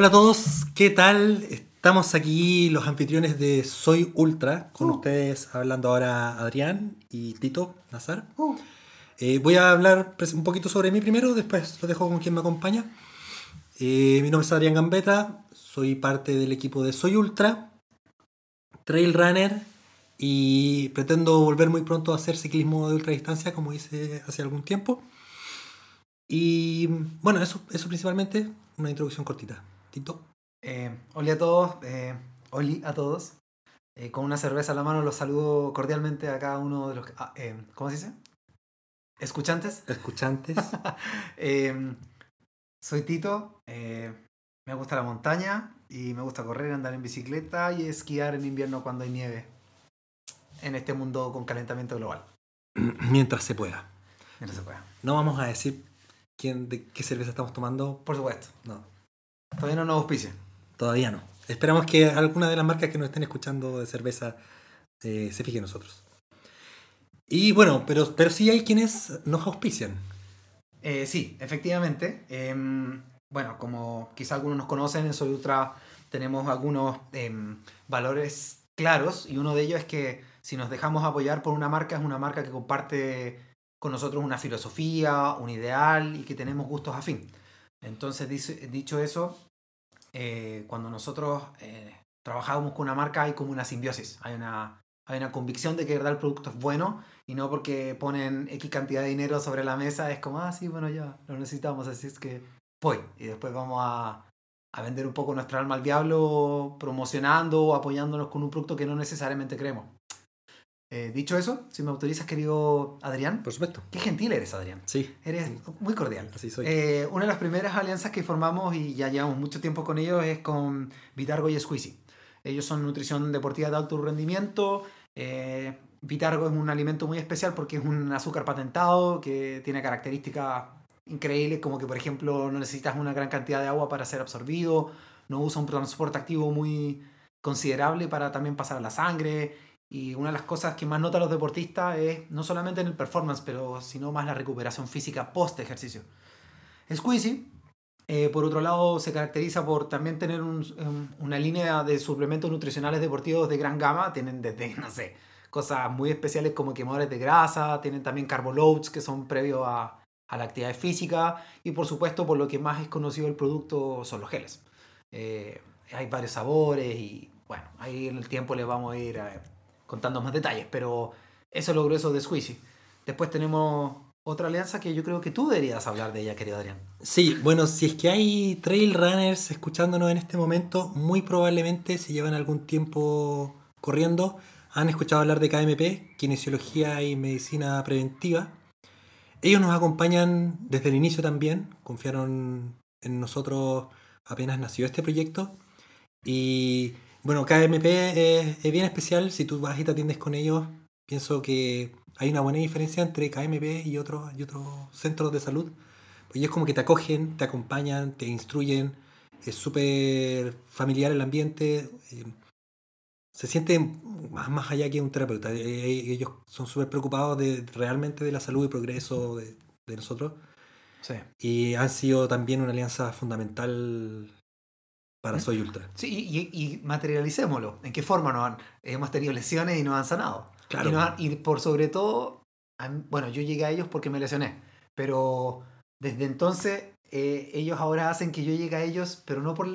Hola a todos, ¿qué tal? Estamos aquí los anfitriones de Soy Ultra, con ustedes hablando ahora Adrián y Tito Nazar. Eh, voy a hablar un poquito sobre mí primero, después lo dejo con quien me acompaña. Eh, mi nombre es Adrián Gambetta, soy parte del equipo de Soy Ultra, Trail Runner y pretendo volver muy pronto a hacer ciclismo de ultradistancia como hice hace algún tiempo. Y bueno, eso, eso principalmente, una introducción cortita. Tito. Eh, hola a todos, eh, oli a todos. Eh, con una cerveza a la mano los saludo cordialmente a cada uno de los... ah, eh, ¿Cómo se dice? Escuchantes. Escuchantes. Soy Tito, me gusta la montaña y me gusta correr, andar en bicicleta y esquiar en invierno cuando hay nieve en este mundo con calentamiento global. Mientras se pueda. Mientras se pueda. No vamos a decir quién, de qué cerveza estamos tomando. Por supuesto, No, todavía no nos auspicia. Todavía no. Esperamos que alguna de las marcas que nos estén escuchando de cerveza eh, se fije en nosotros. Y bueno, pero, pero sí hay quienes nos auspician. Eh, sí, efectivamente. Em, bueno, como quizá algunos nos conocen, en Soy Ultra tenemos algunos em, valores claros y uno de ellos es que si nos dejamos apoyar por una marca, es una marca que comparte con nosotros una filosofía, un ideal y que tenemos gustos afín. Entonces, dicho eso, eh, cuando nosotros eh, trabajamos con una marca hay como una simbiosis, hay una, hay una convicción de que verdad el producto es bueno y no porque ponen X cantidad de dinero sobre la mesa, es como, ah, sí, bueno, ya, lo necesitamos, así es que voy. Y después vamos a, a vender un poco nuestra alma al diablo promocionando o apoyándonos con un producto que no necesariamente creemos. Eh, dicho eso, si me autorizas, querido Adrián, Por supuesto. qué gentil eres, Adrián. Sí, Eres muy cordial. así soy. Eh, una de las primeras alianzas que formamos y ya llevamos mucho tiempo con ellos es con Vitargo y Squeezy. Ellos son nutrición deportiva de alto rendimiento. Eh, Vitargo es un alimento muy especial porque es un azúcar patentado que tiene características increíbles como que por ejemplo no necesitas una gran cantidad de agua para ser absorbido, no usa un transporte activo muy considerable para también pasar a la sangre y una de las cosas que más notan los deportistas es no solamente en el performance, pero sino más la recuperación física post ejercicio. Squeezy, eh, por otro lado, se caracteriza por también tener un- un- una línea de suplementos nutricionales deportivos de gran gama. Tienen desde, no sé, cosas muy especiales como quemadores de grasa, tienen también carboloads que son previos a, a la actividad física y por supuesto por lo que más es conocido el producto son los geles. Eh, hay varios sabores y bueno, ahí en el tiempo les vamos a ir eh, contando más detalles, pero eso es lo grueso de Squeezy. Después tenemos otra alianza que yo creo que tú deberías hablar de ella, querido Adrián. Sí, bueno, si es que hay trail runners escuchándonos en este momento, muy probablemente si llevan algún tiempo corriendo, han escuchado hablar de KMP, Kinesiología y Medicina Preventiva. Ellos nos acompañan desde el inicio también, confiaron en nosotros apenas nació este proyecto. Y bueno, KMP es, es bien especial, si tú vas y te atiendes con ellos, pienso que hay una buena diferencia entre KMP y otros y otros centros de salud. Pues ellos como que te acogen, te acompañan, te instruyen, es súper familiar el ambiente, eh, se siente más, más allá que un terapeuta. Eh, Ellos son súper preocupados de, realmente de la salud y progreso de, de nosotros Sí. y han sido también una alianza fundamental para Soy Ultra. Sí, y, y- materialicémoslo. ¿En qué forma nos han, hemos tenido lesiones y nos han sanado? Claro. Y, nos han- y por sobre todo, bueno, yo llegué a ellos porque me lesioné, pero desde entonces eh, ellos ahora hacen que yo llegue a ellos, pero no por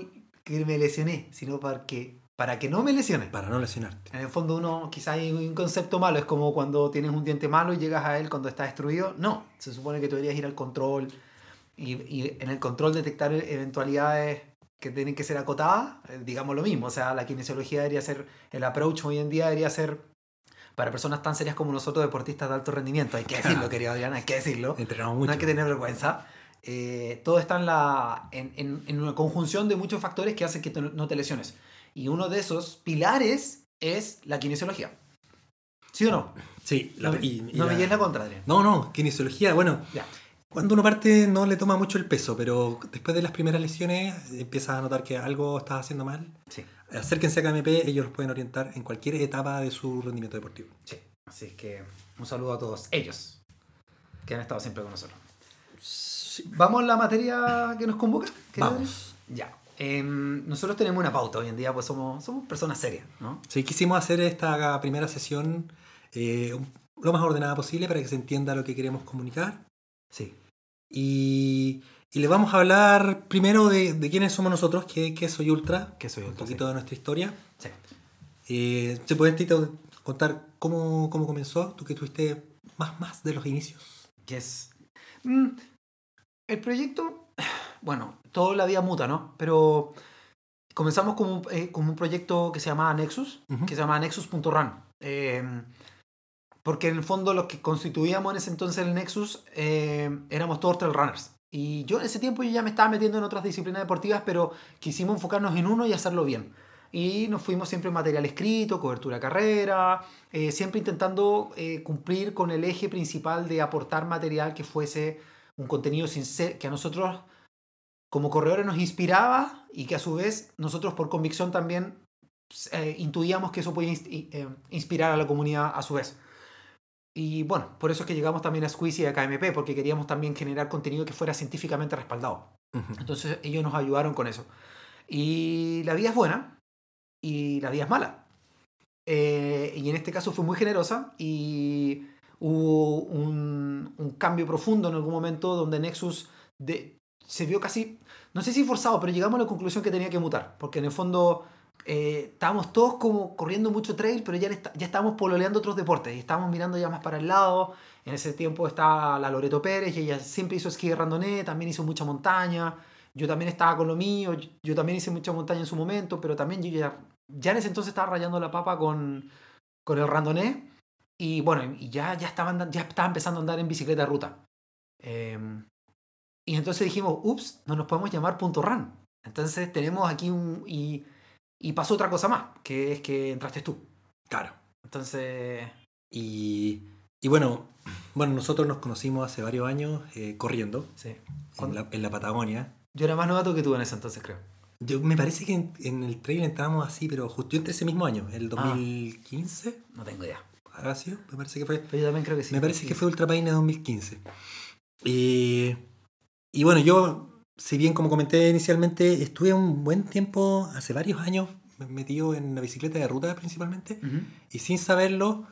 que me lesioné, sino para que, para que no me lesione. Para no lesionarte. En el fondo uno, quizá hay un concepto malo, es como cuando tienes un diente malo y llegas a él cuando está destruido. No, se supone que tú deberías ir al control y, y en el control detectar eventualidades que tienen que ser acotadas, eh, digamos lo mismo. O sea, la kinesiología debería ser, el approach hoy en día debería ser para personas tan serias como nosotros, deportistas de alto rendimiento. Hay que decirlo, querido Adrián, hay que decirlo. Entrenamos No mucho. hay que tener vergüenza. Eh, todo está en, la, en, en- en una conjunción de muchos factores que hacen que te- no te lesiones. Y uno de esos pilares es la kinesiología. ¿Sí o no? Sí, la- no me- y- y no me la- lleves la contra, Adrián. No, no, kinesiología, bueno, Ya. Cuando uno parte no le toma mucho el peso, pero después de las primeras lesiones empiezas a notar que algo estás haciendo mal. Sí, Acérquense a KMP, ellos los pueden orientar en cualquier etapa de su rendimiento deportivo. sí. Así es que un saludo a todos ellos que han estado siempre con nosotros. ¿Vamos a la materia que nos convoca? Vamos. Ya. Em, nosotros tenemos una pauta hoy en día, pues somos, somos personas serias, ¿no? Sí, quisimos hacer esta primera sesión eh, lo más ordenada posible para que se entienda lo que queremos comunicar. Sí. Y, y les vamos a hablar primero de, de quiénes somos nosotros, qué, qué soy Ultra, Que soy un poquito de nuestra historia. Sí. Eh, ¿Se puede Tito, contar cómo, cómo comenzó? Tú que tuviste más, más de los inicios. que es... Mm, el proyecto, bueno, toda la vida muta, ¿no? Pero comenzamos como, un- eh, como un proyecto que se llamaba Nexus, que se llama Nexus.run. Eh, porque en el fondo los que constituíamos en ese entonces el Nexus eh, éramos todos trail runners. Y yo en ese tiempo yo ya me estaba metiendo en otras disciplinas deportivas, pero quisimos enfocarnos en uno y hacerlo bien. Y nos fuimos siempre en material escrito, cobertura carrera, eh, siempre intentando eh, cumplir con el eje principal de aportar material que fuese un contenido sincero, que a nosotros como corredores nos inspiraba y que a su vez nosotros por convicción también eh, intuíamos que eso podía eh, inspirar a la comunidad a su vez. Y bueno, por eso es que llegamos también a Squeezy y a KMP, porque queríamos también generar contenido que fuera científicamente respaldado. Ujú. Entonces ellos nos ayudaron con eso. Y la vida es buena y la vida es mala. Eh, y en este caso fue muy generosa y hubo un, un cambio profundo en algún momento donde Nexus de- se vio casi, no sé si forzado, pero llegamos a la conclusión que tenía que mutar. Porque en el fondo eh, estábamos todos como corriendo mucho trail, pero ya, está- ya estábamos pololeando otros deportes y estábamos mirando ya más para el lado. En ese tiempo estaba la Loreto Pérez y ella siempre hizo esquí de randoné, también hizo mucha montaña. Yo también estaba con lo mío, yo, también hice mucha montaña en su momento, pero también yo ya, ya en ese entonces estaba rayando la papa con, con el randoné. Y bueno, y ya, ya, estaba ya estaba empezando a andar en bicicleta de ruta. Em, y entonces dijimos, ups, no nos podemos llamar punto run. Entonces tenemos aquí un... Y, y pasó otra cosa más, que es que entraste tú. Claro. Entonces... Y, y bueno, bueno, nosotros nos conocimos hace varios años eh, corriendo Sí. en la, en la Patagonia. Yo era más novato que tú en ese entonces, creo. Yo, me parece que en, en el trail entramos así, pero justo yo entré ese mismo año, el Ah. 2015, No tengo idea. ¿habrá sido? Me parece que fue. Pero yo también creo que sí. me parece que fue Ultra Paine 2015. Y, y bueno, yo, si bien como comenté inicialmente, estuve un buen tiempo, hace varios años, metido en la bicicleta de ruta principalmente, Ujú. y sin saberlo,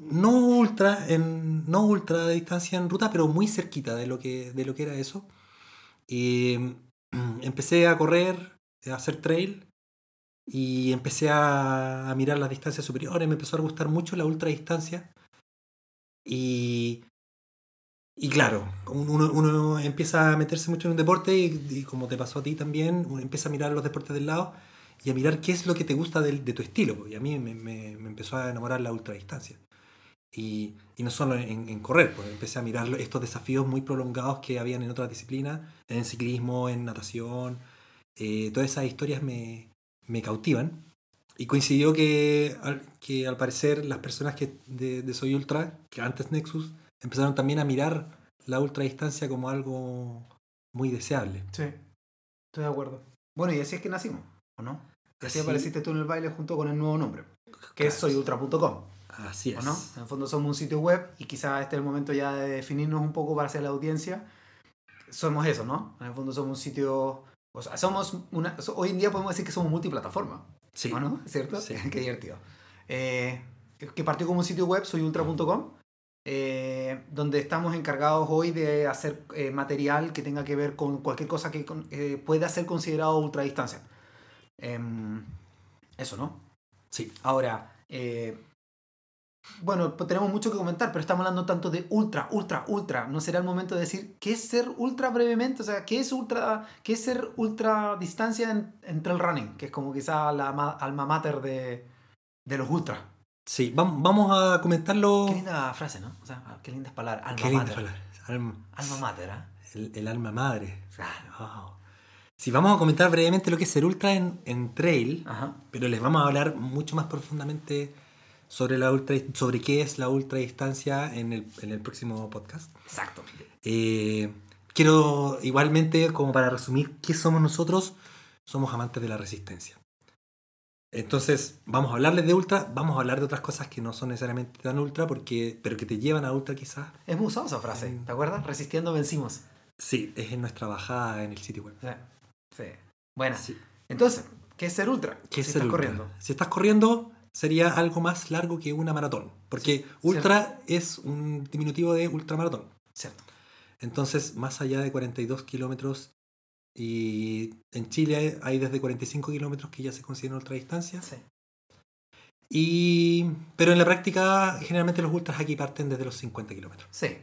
no ultra, en, no ultra de distancia en ruta, pero muy cerquita de lo que, de lo que era eso. Y empecé a correr, a hacer trail, y empecé a, a mirar las distancias superiores, me empezó a gustar mucho la ultra distancia. Y, y claro, uno, uno empieza a meterse mucho en un deporte y, y como te pasó a ti también, uno empieza a mirar los deportes del lado y a mirar qué es lo que te gusta del- de, tu estilo. pues, Y a mí me, me- me empezó a enamorar la ultradistancia. Y, y no solo en, en correr, pues empecé a mirar estos desafíos muy prolongados que habían en otras disciplinas, en ciclismo, en natación. eh, todas esas historias me, me cautivan. Y coincidió que que al parecer las personas que de, de Soy Ultra, que antes Nexus, empezaron también a mirar la ultradistancia como algo muy deseable. Sí, estoy de acuerdo. Bueno, y así es que nacimos, ¿o no? Así Así- apareciste tú en el baile junto con el nuevo nombre, que es soyultra.com, Así es. ¿o no? En el fondo somos un sitio web y quizás este es el momento ya de definirnos un poco para hacer la audiencia. Somos eso, ¿no? En el fondo somos un sitio... O sea, somos una... Hoy en día podemos decir que somos multiplataforma, Sí. ¿o no? ¿Cierto? Sí. Qué divertido. Eh, que partió como un sitio web, soyultra.com, eh, donde estamos encargados hoy de hacer eh, material que tenga que ver con cualquier cosa que con- eh, pueda ser considerado ultradistancia. Em, eso, ¿no? Sí. Ahora, eh, bueno, pues tenemos mucho que comentar, pero estamos hablando tanto de ultra, ultra, ultra. ¿No será el momento de decir qué es ser ultra brevemente? O sea, ¿qué es ultra, qué es ser ultra distancia en, en trail running? Que es como quizá la ma- alma mater de, de los ultra. Sí, vam- vamos a comentarlo. Qué linda frase, ¿no? O sea, qué lindas palabras. Alma Qué linda mater. palabra. Alma, Alma mater, ¿ah? el, el alma madre. Claro. Wow. Sí, vamos a comentar brevemente lo que es ser ultra en, en trail, Ajá. pero les vamos a hablar mucho más profundamente sobre, la ultra, sobre qué es la ultradistancia en el, en el próximo podcast. Exacto. Eh, quiero igualmente, como para resumir, ¿qué somos nosotros? Somos amantes de la resistencia. Entonces, vamos a hablarles de ultra, vamos a hablar de otras cosas que no son necesariamente tan ultra, porque, pero que te llevan a ultra quizás. Es muy usada esa frase, Mm. ¿te acuerdas? Resistiendo vencimos. Sí, es en nuestra bajada en el sitio web. Sí. Bueno, Sí. entonces, ¿qué es ser ultra? ¿Qué es si el estás ultra? corriendo. Si estás corriendo, sería algo más largo que una maratón, porque ultra es un diminutivo de ultramaratón. Cierto. Entonces, más allá de 42 kilómetros, y en Chile hay desde 45 kilómetros que ya se consideran ultradistancias. Sí. Y, pero en la práctica, generalmente los ultras aquí parten desde los 50 kilómetros. Sí,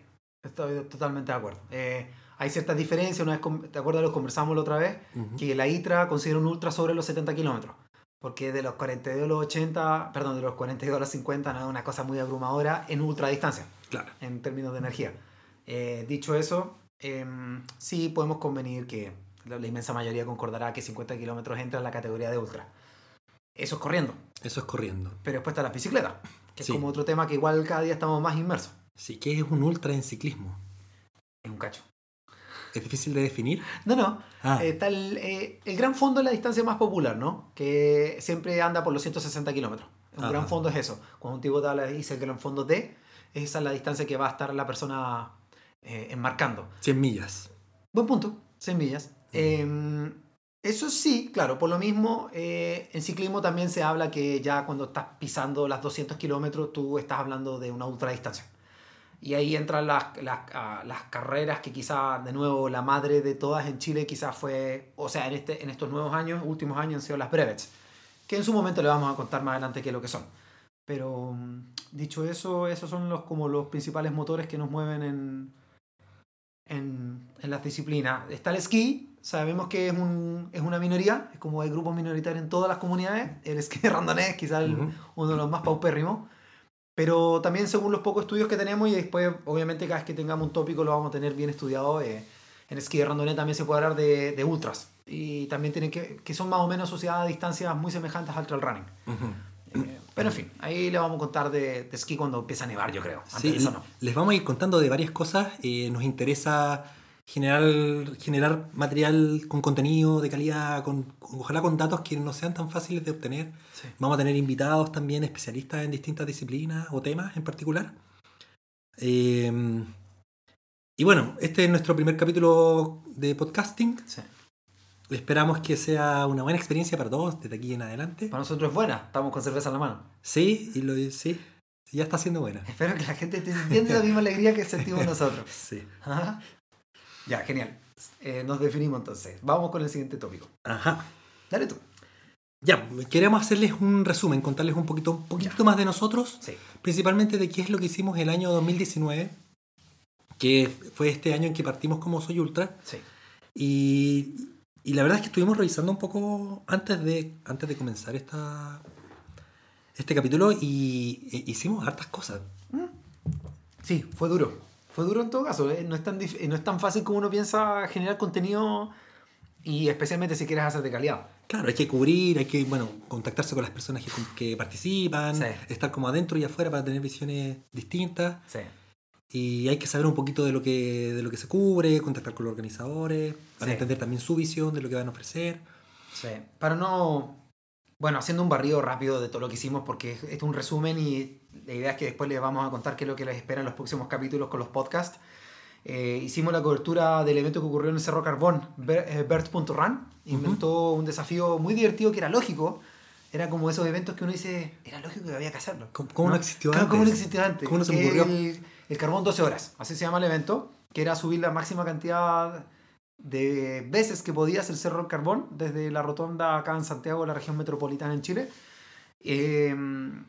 estoy totalmente de acuerdo. Eh, hay ciertas diferencias, una vez, ¿te acuerdas? Lo conversamos la otra vez, Ujú. que la ITRA considera un ultra sobre los 70 kilómetros. Porque de los 42 a los 80, perdón, de los 42 a los 50 no es una cosa muy abrumadora en ultra distancia, Claro. en términos de energía. Eh, dicho eso, em, sí podemos convenir que la, inmensa mayoría concordará que 50 kilómetros entra en la categoría de ultra. Eso es corriendo, Eso es corriendo. pero después está la bicicleta, que Sí. es como otro tema que igual cada día estamos más inmersos. Sí, que es un ultra en ciclismo. Es un cacho. ¿Es difícil de definir? No, no, Ah, Eh, está el, eh, el gran fondo es la distancia más popular, ¿no? Que siempre anda por los 160 kilómetros. Un gran fondo es eso. Cuando un tipo te dice el gran fondo D, esa es la distancia que va a estar la persona eh, enmarcando. 100 millas. Buen punto, 100 millas. Eh, eso sí, claro, por lo mismo, eh, en ciclismo también se habla que ya cuando estás pisando las 200 kilómetros, tú estás hablando de una ultradistancia. Y ahí entran las, las, ah, las carreras que quizá, de nuevo, la madre de todas en Chile quizás fue, o sea, en, este, en estos nuevos años, últimos años han sido las brevets, que en su momento le vamos a contar más adelante qué es lo que son. Pero mm, dicho eso, esos son los, como los principales motores que nos mueven en, en, en las disciplinas. Está el esquí, sabemos que es, un, es una minoría, es como hay grupos minoritarios en todas las comunidades. El esquí randonés quizás el- Ujú. uno de los más paupérrimos. Pero también según los pocos estudios que tenemos y después obviamente cada vez que tengamos un tópico lo vamos a tener bien estudiado. eh, en esquí de randonés también se puede hablar de, de ultras. Y también tienen que, que son más o menos asociadas a distancias muy semejantes al trail running. Ujú. Eh, pero en fin, ahí le vamos a contar de, de esquí cuando empieza a nevar, yo creo. Antes Sí, de eso no. les vamos a ir contando de varias cosas. Eh, nos interesa generar, generar material con contenido de calidad, con, con- ojalá con datos que no sean tan fáciles de obtener. Sí. Vamos a tener invitados también especialistas en distintas disciplinas o temas en particular. Eh, y bueno, este es nuestro primer capítulo de podcasting. Sí. Esperamos que sea una buena experiencia para todos desde aquí en adelante. Para nosotros es buena, estamos con cerveza en la mano. Sí, y lo, sí, ya está siendo buena. Espero que la gente te entienda la misma alegría que sentimos nosotros. Sí. Ajá. Ya, genial. Eh, nos definimos entonces. Vamos con el siguiente tópico. Ajá. Dale tú. Ya, queremos hacerles un resumen, contarles un poquito, un poquito más de nosotros, Sí. principalmente de qué es lo que hicimos el año 2019, que fue este año en que partimos como Soy Ultra. Sí. Y, y la verdad es que estuvimos revisando un poco antes de, antes de comenzar esta, este capítulo y e- hicimos hartas cosas. Sí, fue duro. Fue duro en todo caso. ¿eh? No, es tan no es tan fácil como uno piensa generar contenido y especialmente si quieres hacer de calidad. Claro, hay que cubrir, hay que bueno, contactarse con las personas que, que participan, Sí. estar como adentro y afuera para tener visiones distintas. Sí. Y hay que saber un poquito de lo que, de lo que se cubre, contactar con los organizadores, para Sí. entender también su visión de lo que van a ofrecer. Sí. Para no. Bueno, haciendo un barrido rápido de todo lo que hicimos, porque es un resumen y la idea es que después les vamos a contar qué es lo que les espera en los próximos capítulos con los podcasts. Eh, hicimos la cobertura del evento que ocurrió en el Cerro Carbón, eh, Bert.run. Inventó un desafío muy divertido que era lógico. Era como esos eventos que uno dice, era lógico que había que hacerlo. ¿Cómo, cómo no, existió Claro, antes? ¿Cómo no existió antes? ¿Cómo no se ocurrió? El, el carbón 12 horas, así se llama el evento, que era subir la máxima cantidad de veces que podías el Cerro Carbón desde la rotonda acá en Santiago, la región metropolitana en Chile. Eh,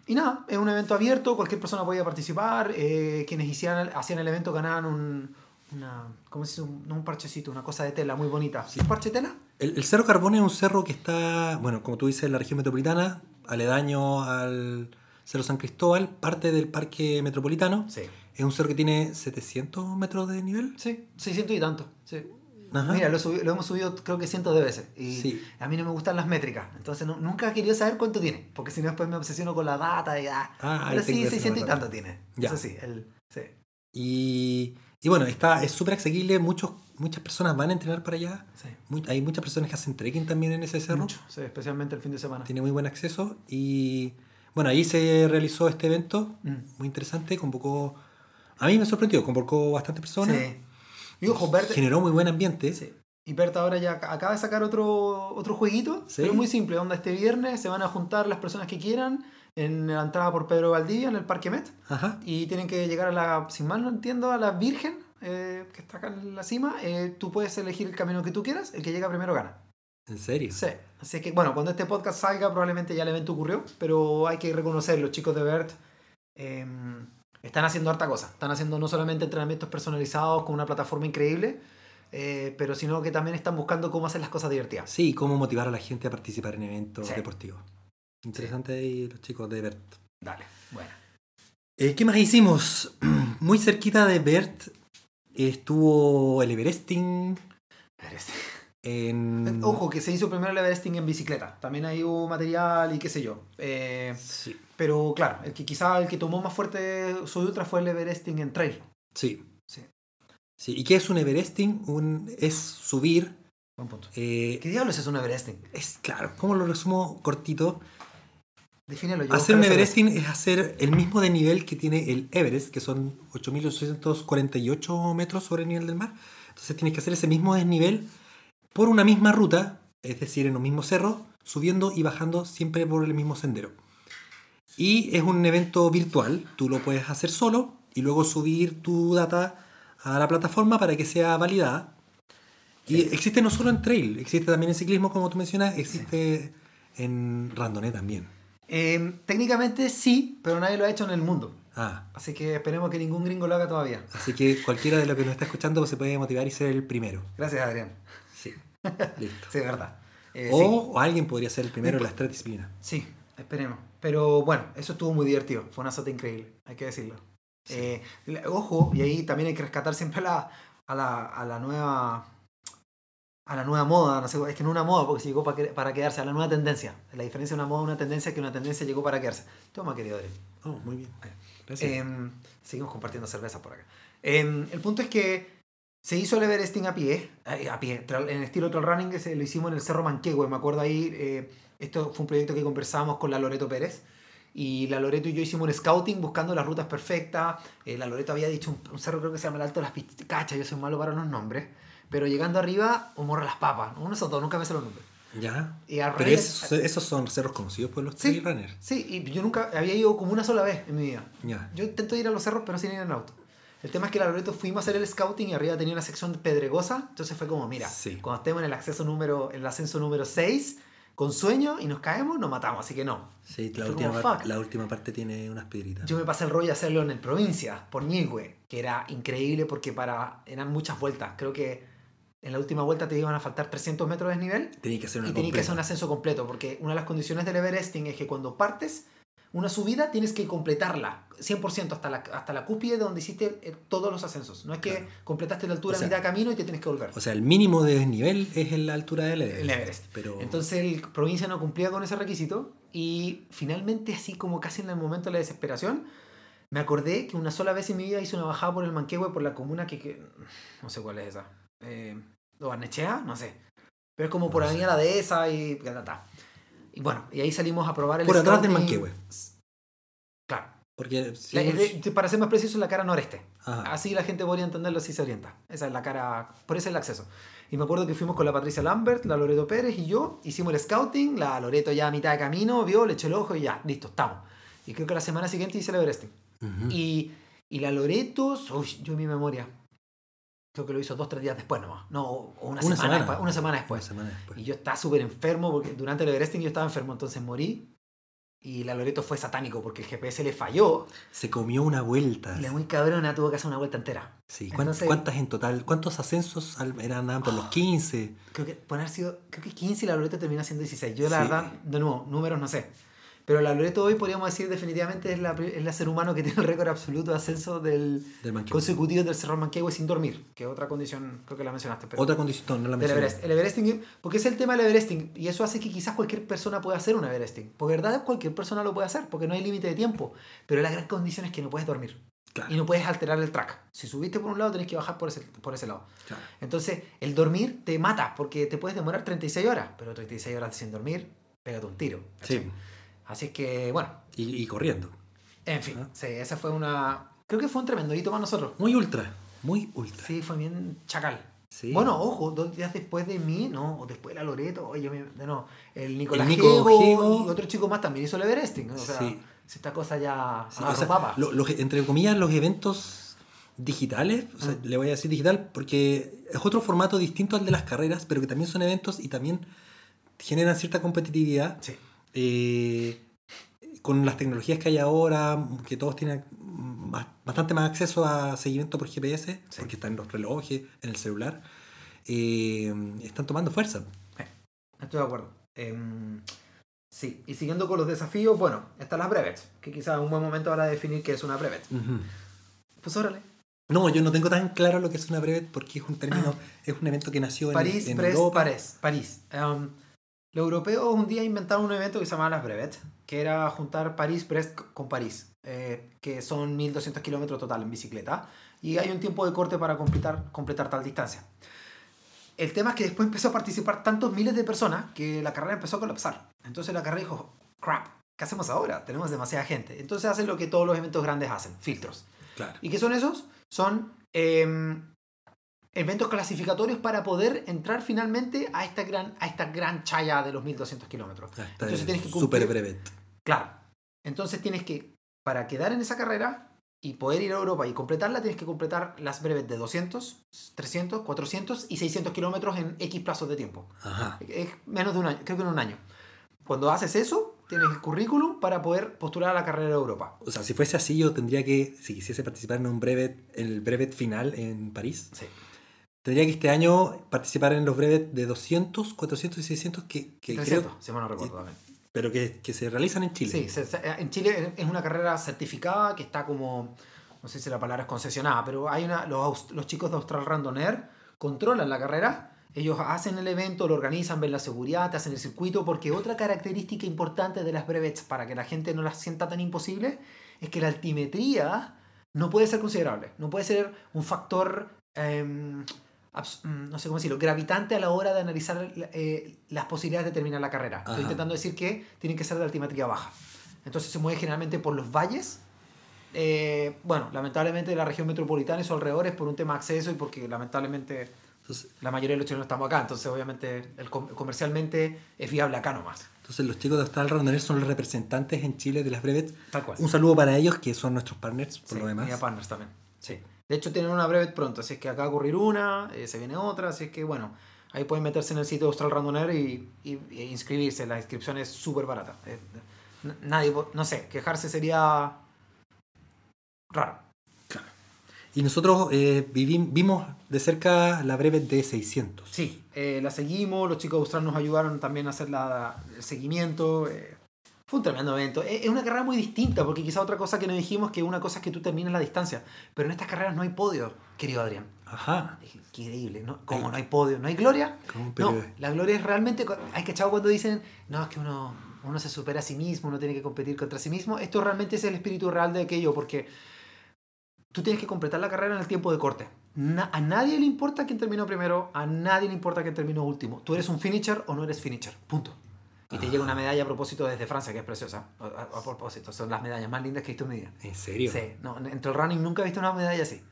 y nada, es un evento abierto, cualquier persona podía participar. eh, quienes hicieran, hacían el evento ganaban un, una, ¿cómo se dice? Un, un parchecito, una cosa de tela muy bonita. ¿Sí? ¿Parche de tela? El, el Cerro Carbón es un cerro que está, bueno, como tú dices, en la región metropolitana, aledaño al Cerro San Cristóbal, parte del parque metropolitano. Sí. Es un cerro que tiene 700 metros de nivel. Sí, 600 y tanto. Sí. Ajá. Mira, lo, subi- lo hemos subido creo que cientos de veces. Y Sí. a mí no me gustan las métricas. Entonces nu- nunca he querido saber cuánto tiene. Porque si no después me obsesiono con la data y ah. Ah, Pero sí, tengo ese 600 y tanto tiene. Ya. Eso sí, el, sí. Y, y bueno, está, es súper accesible. Muchos, muchas personas van a entrenar para allá. sí. Muy- hay muchas personas que hacen trekking también en ese cerro. Mucho, sí, especialmente el fin de semana. Tiene muy buen acceso. Y bueno, ahí se realizó este evento. Mm. Muy interesante. Convocó. A mí me sorprendió. Convocó bastantes personas. Sí. Y ojo, Bert, Generó muy buen ambiente. Sí. Y Bert ahora ya ac- acaba de sacar otro, otro jueguito, Sí. pero muy simple. Onda, este viernes se van a juntar las personas que quieran en la entrada por Pedro Valdivia, en el Parque Met, Ajá. y tienen que llegar a la, si mal no entiendo, a la Virgen, eh, que está acá en la cima. Eh, tú puedes elegir el camino que tú quieras, el que llega primero gana. ¿En serio? Sí. Así que, bueno, cuando este podcast salga, probablemente ya el evento ocurrió, pero hay que reconocer, los chicos de Bert eh, están haciendo harta cosa. Están haciendo no solamente entrenamientos personalizados con una plataforma increíble, eh, pero sino que también están buscando cómo hacer las cosas divertidas. Sí, cómo motivar a la gente a participar en eventos Sí. deportivos. Interesante ahí los chicos de Bert. Dale, bueno. Eh, ¿Qué más hicimos? Muy cerquita de Bert estuvo el Everesting en... Ojo, que se hizo primero el Everesting en bicicleta. También ahí hubo material y qué sé yo. Eh, Sí. Pero claro, el que quizá el que tomó más fuerte su ultra fue el Everesting en trail. Sí. Sí. Sí. ¿Y qué es un Everesting? Un, es subir... Buen punto. eh, ¿Qué diablos es un Everesting? es claro, ¿cómo lo resumo cortito? Defínelo yo. Hacer un Everesting es hacer el mismo de nivel que tiene el Everest, que son 8.848 metros sobre el nivel del mar. Entonces tienes que hacer ese mismo desnivel por una misma ruta, es decir, en un mismo cerro, subiendo y bajando siempre por el mismo sendero. Y es un evento virtual, tú lo puedes hacer solo y luego subir tu data a la plataforma para que sea validada. Y existe no solo en trail, existe también en ciclismo, como tú mencionas, existe en randonnée también. Eh, técnicamente sí, pero nadie lo ha hecho en el mundo. Ah, Así que esperemos que ningún gringo lo haga todavía. así que cualquiera de los que nos está escuchando se puede motivar y ser el primero. Gracias, Adrián. Sí, listo. Sí, verdad. Eh, O, sí. o alguien podría ser el primero en las tres disciplinas. Sí, esperemos. Pero bueno, eso estuvo muy divertido. Fue una sota increíble, hay que decirlo. Sí. Eh, ojo, y ahí también hay que rescatar siempre la, a, la, a la nueva a la nueva moda, no sé, es que no una moda porque se llegó para, que- para quedarse, a la nueva tendencia. La diferencia de una moda a una tendencia es que una tendencia llegó para quedarse. Toma, querido Adrián. Oh, muy bien. Gracias. Em, seguimos compartiendo cerveza por acá. Em, el punto es que se hizo el Everesting a pie, eh, a pie, en estilo trail running, que se lo hicimos en el Cerro Manquehue. Me acuerdo ahí, eh, esto fue un proyecto que conversamos con la Loreto Pérez. Y la Loreto y yo hicimos un scouting buscando las rutas perfectas. Eh, la Loreto había dicho un, un cerro, creo que se llama el Alto de las Pistacachas. Yo soy malo para los nombres. Pero llegando arriba, o Morro las Papas. Uno de esos dos, nunca me sé los nombres. ya. Y a Pero esos, esos son cerros conocidos por los Sí. runners. Sí, y yo nunca había ido como una sola vez en mi vida. Ya. Yo intento ir a los cerros, pero sin ir en auto. El tema es que la Loreto fuimos a hacer el scouting y arriba tenía una sección pedregosa. Entonces fue como, mira, Sí. cuando estemos en el acceso número, en el ascenso número 6, con sueño y nos caemos, nos matamos. Así que no. Sí, la última, par- la última parte tiene unas piedritas. Yo me pasé el rollo de hacerlo en el provincia, por Ñilhue, que era increíble porque para eran muchas vueltas. Creo que en la última vuelta te iban a faltar 300 metros de desnivel Tenía que hacer una y tenías que hacer un ascenso completo, porque una de las condiciones del Everesting es que cuando partes una subida tienes que completarla 100% hasta la, hasta la cúspide de donde hiciste eh, todos los ascensos. No es que Claro. completaste la altura O sea, a mitad de camino y te tienes que volver. O sea, el mínimo de desnivel es en la altura del Everest. El Everest. Pero Entonces el provincia no cumplía con ese requisito y finalmente así como casi en el momento de la desesperación me acordé que una sola vez en mi vida hice una bajada por el Manquehue por la comuna que, que- no sé cuál es esa. Eh, ¿O Barnechea? No sé. Pero es como por No Avenida La Dehesa y ta, ta. Y bueno, y ahí salimos a probar el por atrás del. Manquehue. Claro. Porque si La- para ser más preciso, la cara noreste. Ajá. Así la gente podría entenderlo si se orienta. Esa es la cara, por eso es el acceso. Y me acuerdo que fuimos con la Patricia Lambert, la Loreto Pérez y yo, hicimos el scouting, la Loreto ya a mitad de camino, vio, le echó el ojo y ya, listo, estamos. Y creo que la semana siguiente hice el Everesting. Y, y la Loreto, uy, yo en mi memoria, creo que lo hizo dos, tres días después nomás. No, o una, Una semana, semana. después. Una semana Una después. semana después. Y yo estaba súper enfermo porque durante el Everesting yo estaba enfermo, entonces morí. Y la Loreto fue satánico porque el GPS le falló. Se comió una vuelta. Y la muy cabrona tuvo que hacer una vuelta entera. Sí. ¿cuán- Entonces- ¿Cuántas en total? ¿Cuántos ascensos eran por los 15? Creo que haber sido, creo que 15 y la Loreto terminó siendo 16. Yo la Sí. verdad, de nuevo, números no sé. Pero la Loreto hoy podríamos decir definitivamente es la, es la ser humano que tiene el récord absoluto de ascenso del, Del consecutivo del Cerro Manquehue sin dormir, que es otra condición, creo que la mencionaste. Pero Otra condición, no la mencioné. Everest. El Everesting, porque es el tema del Everesting, y eso hace que quizás cualquier persona pueda hacer un Everesting. Porque verdad cualquier persona lo puede hacer, porque no hay límite de tiempo. Pero la gran condición es que no puedes dormir. Claro, Y no puedes alterar el track. Si subiste por un lado, tenés que bajar por ese, por ese lado. claro. Entonces, el dormir te mata, porque te puedes demorar 36 horas, pero 36 horas sin dormir, pégate un tiro. ¿cachai? Sí, Así es que, bueno, y, y corriendo. en fin, Ah. sí, esa fue una... Creo que fue un tremendo hito para nosotros. Muy ultra, muy ultra. Sí, fue bien chacal. Sí. Bueno, ojo, dos días después de mí, no, o después de la Loreto, oye, no, el Nicolás El Nico y otro chico más también hizo el Everesting. O sea, Sí. si esta cosa ya Sí, agarró o sea, lo- entre comillas, los eventos digitales, o sea, Mm. le voy a decir digital porque es otro formato distinto al de las carreras, pero que también son eventos y también generan cierta competitividad. Sí, eh, con las tecnologías que hay ahora, que todos tienen ba- bastante más acceso a seguimiento por GPS, Sí. porque están en los relojes, en el celular, eh, están tomando fuerza. estoy de acuerdo. Em, sí, y siguiendo con los desafíos, bueno, están las brevets, que quizás es un buen momento para definir qué es una brevet. Ujú. Pues órale. No, yo no tengo tan claro lo que es una brevet porque es un término, es un evento que nació en, París, en Europa. París. París. Em, los europeos un día inventaron un evento que se llamaba las brevets, que era juntar París, Brest c- con París, eh, que son 1200 kilómetros total en bicicleta, y hay un tiempo de corte para completar, completar tal distancia. El tema es que después empezó a participar tantos miles de personas que la carrera empezó a colapsar. Entonces la carrera dijo, crap, ¿qué hacemos ahora? Tenemos demasiada gente. Entonces hacen lo que todos los eventos grandes hacen, filtros. Claro. ¿Y qué son esos? Son em, eventos clasificatorios para poder entrar finalmente a esta gran, a esta gran chaya de los 1200 kilómetros. Ah, Entonces tienes que Super cumplir- brevet. Claro. Entonces tienes que, para quedar en esa carrera y poder ir a Europa y completarla, tienes que completar las breves de 200, 300, 400 y 600 kilómetros en X plazos de tiempo. Ajá. Es menos de un año, creo que en un año. Cuando haces eso, tienes el currículum para poder postular a la carrera de Europa. O sea, si fuese así, yo tendría que, si quisiese participar en un brevet, en el brevet final en París, Sí. Tendría que este año participar en los brevets de 200, 400 y 600 que, que 300, creo, si no recuerdo también. pero que, que se realizan en Chile. Sí, se- se- en Chile es una carrera certificada que está como, no sé si la palabra es concesionada, pero hay una, los, los chicos de Austral Random Air controlan la carrera, ellos hacen el evento, lo organizan, ven la seguridad, te hacen el circuito, porque otra característica importante de las brevets, para que la gente no las sienta tan imposible, es que la altimetría no puede ser considerable, no puede ser un factor... em, no sé cómo decirlo, gravitante a la hora de analizar eh, las posibilidades de terminar la carrera. Ajá. Estoy intentando decir que tienen que ser de altimetría baja. Entonces se mueve generalmente por los valles. Eh, bueno, lamentablemente la región metropolitana y sus alrededores por un tema de acceso y porque lamentablemente Entonces, la mayoría de los chilenos estamos acá. Entonces obviamente el com- comercialmente es viable acá nomás. entonces los chicos de Austral Randonner son los representantes en Chile de las brevets. Tal cual. Un saludo para ellos, que son nuestros partners, por Sí, lo demás. y a partners también. Sí. De hecho tienen una brevet pronto, así es que acá va a ocurrir una, eh, se viene otra, así es que bueno, ahí pueden meterse en el sitio de Austral Randoner y, y- e inscribirse. La inscripción es súper barata. Eh, nadie, no sé, quejarse sería raro. Y nosotros eh, vivi- vimos de cerca la brevet de 600. Sí, eh, la seguimos, los chicos de Austral nos ayudaron también a hacer la, el seguimiento. eh, fue un tremendo evento. Es es una carrera muy distinta, porque quizá otra cosa que nos dijimos que una cosa es que tú termines la distancia, pero en estas carreras no hay podio, querido Adrián. Ajá. Increíble, ¿no? ¿Cómo no hay podio? ¿No hay gloria? ¿Cómo? No, la gloria es realmente. Hay que cuando dicen, no, es que uno, uno se supera a sí mismo, uno tiene que competir contra sí mismo. Esto realmente es el espíritu real de aquello, porque tú tienes que completar la carrera en el tiempo de corte. Na- a nadie le importa quién terminó primero, a nadie le importa quién terminó último. Tú eres un finisher o no eres finisher. Punto. Y te Ah. llega una medalla a propósito desde Francia, que es preciosa. A, a- a propósito, son las medallas más lindas que he visto en mi vida. ¿En serio? Sí, no, entre el running nunca he visto una medalla así.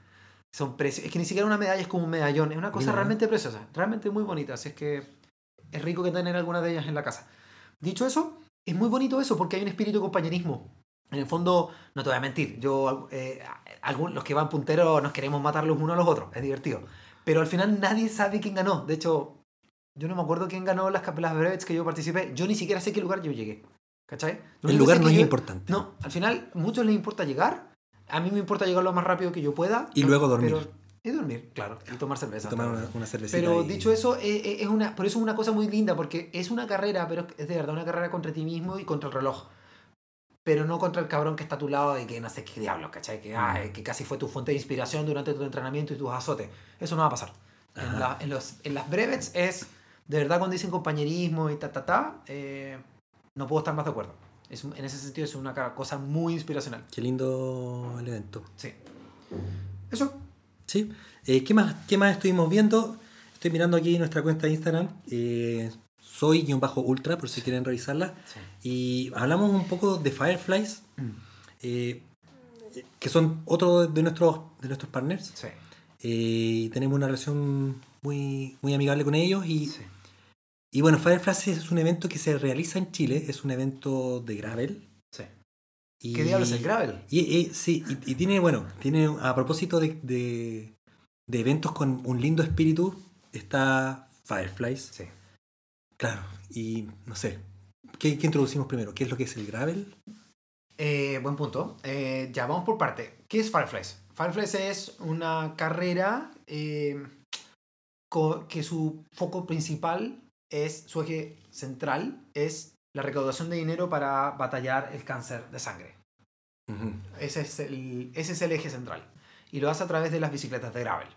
Son precios. Es que ni siquiera una medalla es como un medallón. Es una cosa Mira. realmente preciosa. Realmente muy bonita. Así es que es rico que tener algunas de ellas en la casa. Dicho eso, es muy bonito eso porque hay un espíritu de compañerismo. En el fondo, no te voy a mentir. Yo, eh, algún- los que van punteros nos queremos matar los unos a los otros. Es divertido. Pero al final nadie sabe quién ganó. De hecho, yo no me acuerdo quién ganó las, las brevets que yo participé. Yo ni siquiera sé qué lugar yo llegué. ¿Cachai? Lo El lugar no es yo- importante. no, al final, a muchos les importa llegar. A mí me importa llegar lo más rápido que yo pueda. Y No, luego dormir. pero- y dormir, claro. Y tomar cerveza. Tomar también. una, una cervecita. Pero y- dicho eso, eh, eh, es una, por eso es una cosa muy linda, porque es una carrera, pero es de verdad una carrera contra ti mismo y contra el reloj. pero no contra el cabrón que está a tu lado y que no sé qué diablos, ¿cachai? Que, ah, Mm. que casi fue tu fuente de inspiración durante tu entrenamiento y tus azotes. Eso no va a pasar. En, la- en los, en las brevets es, de verdad, cuando dicen compañerismo y ta, ta, ta, eh, no puedo estar más de acuerdo. Es, en ese sentido es una cosa muy inspiracional. Qué lindo el evento. Sí. Eso. Sí. Eh, ¿qué, más, ¿Qué más estuvimos viendo? Estoy mirando aquí nuestra cuenta de Instagram. Eh, soy-ultra, por si quieren revisarla. Sí. Y hablamos un poco de Fireflies, Mm. eh, que son otro de nuestros, de nuestros partners. Sí. Y tenemos una relación muy, muy amigable con ellos. Y, Sí. Y bueno, Fireflies es un evento que se realiza en Chile. Es un evento de gravel. Sí. Y, ¿Qué diablos es el gravel? Y, y- sí, y, y tiene, bueno, tiene a propósito de, de, de eventos con un lindo espíritu, está Fireflies. Sí. Claro, y no sé, ¿qué, qué introducimos primero? ¿Qué es lo que es el gravel? Eh, buen punto. Eh, ya, vamos por parte. ¿Qué es Fireflies? Fireflies es una carrera eh, que su foco principal es, su eje central es la recaudación de dinero para batallar el cáncer de sangre. Ese es el, ese es el eje central. Y lo hace a través de las bicicletas de gravel.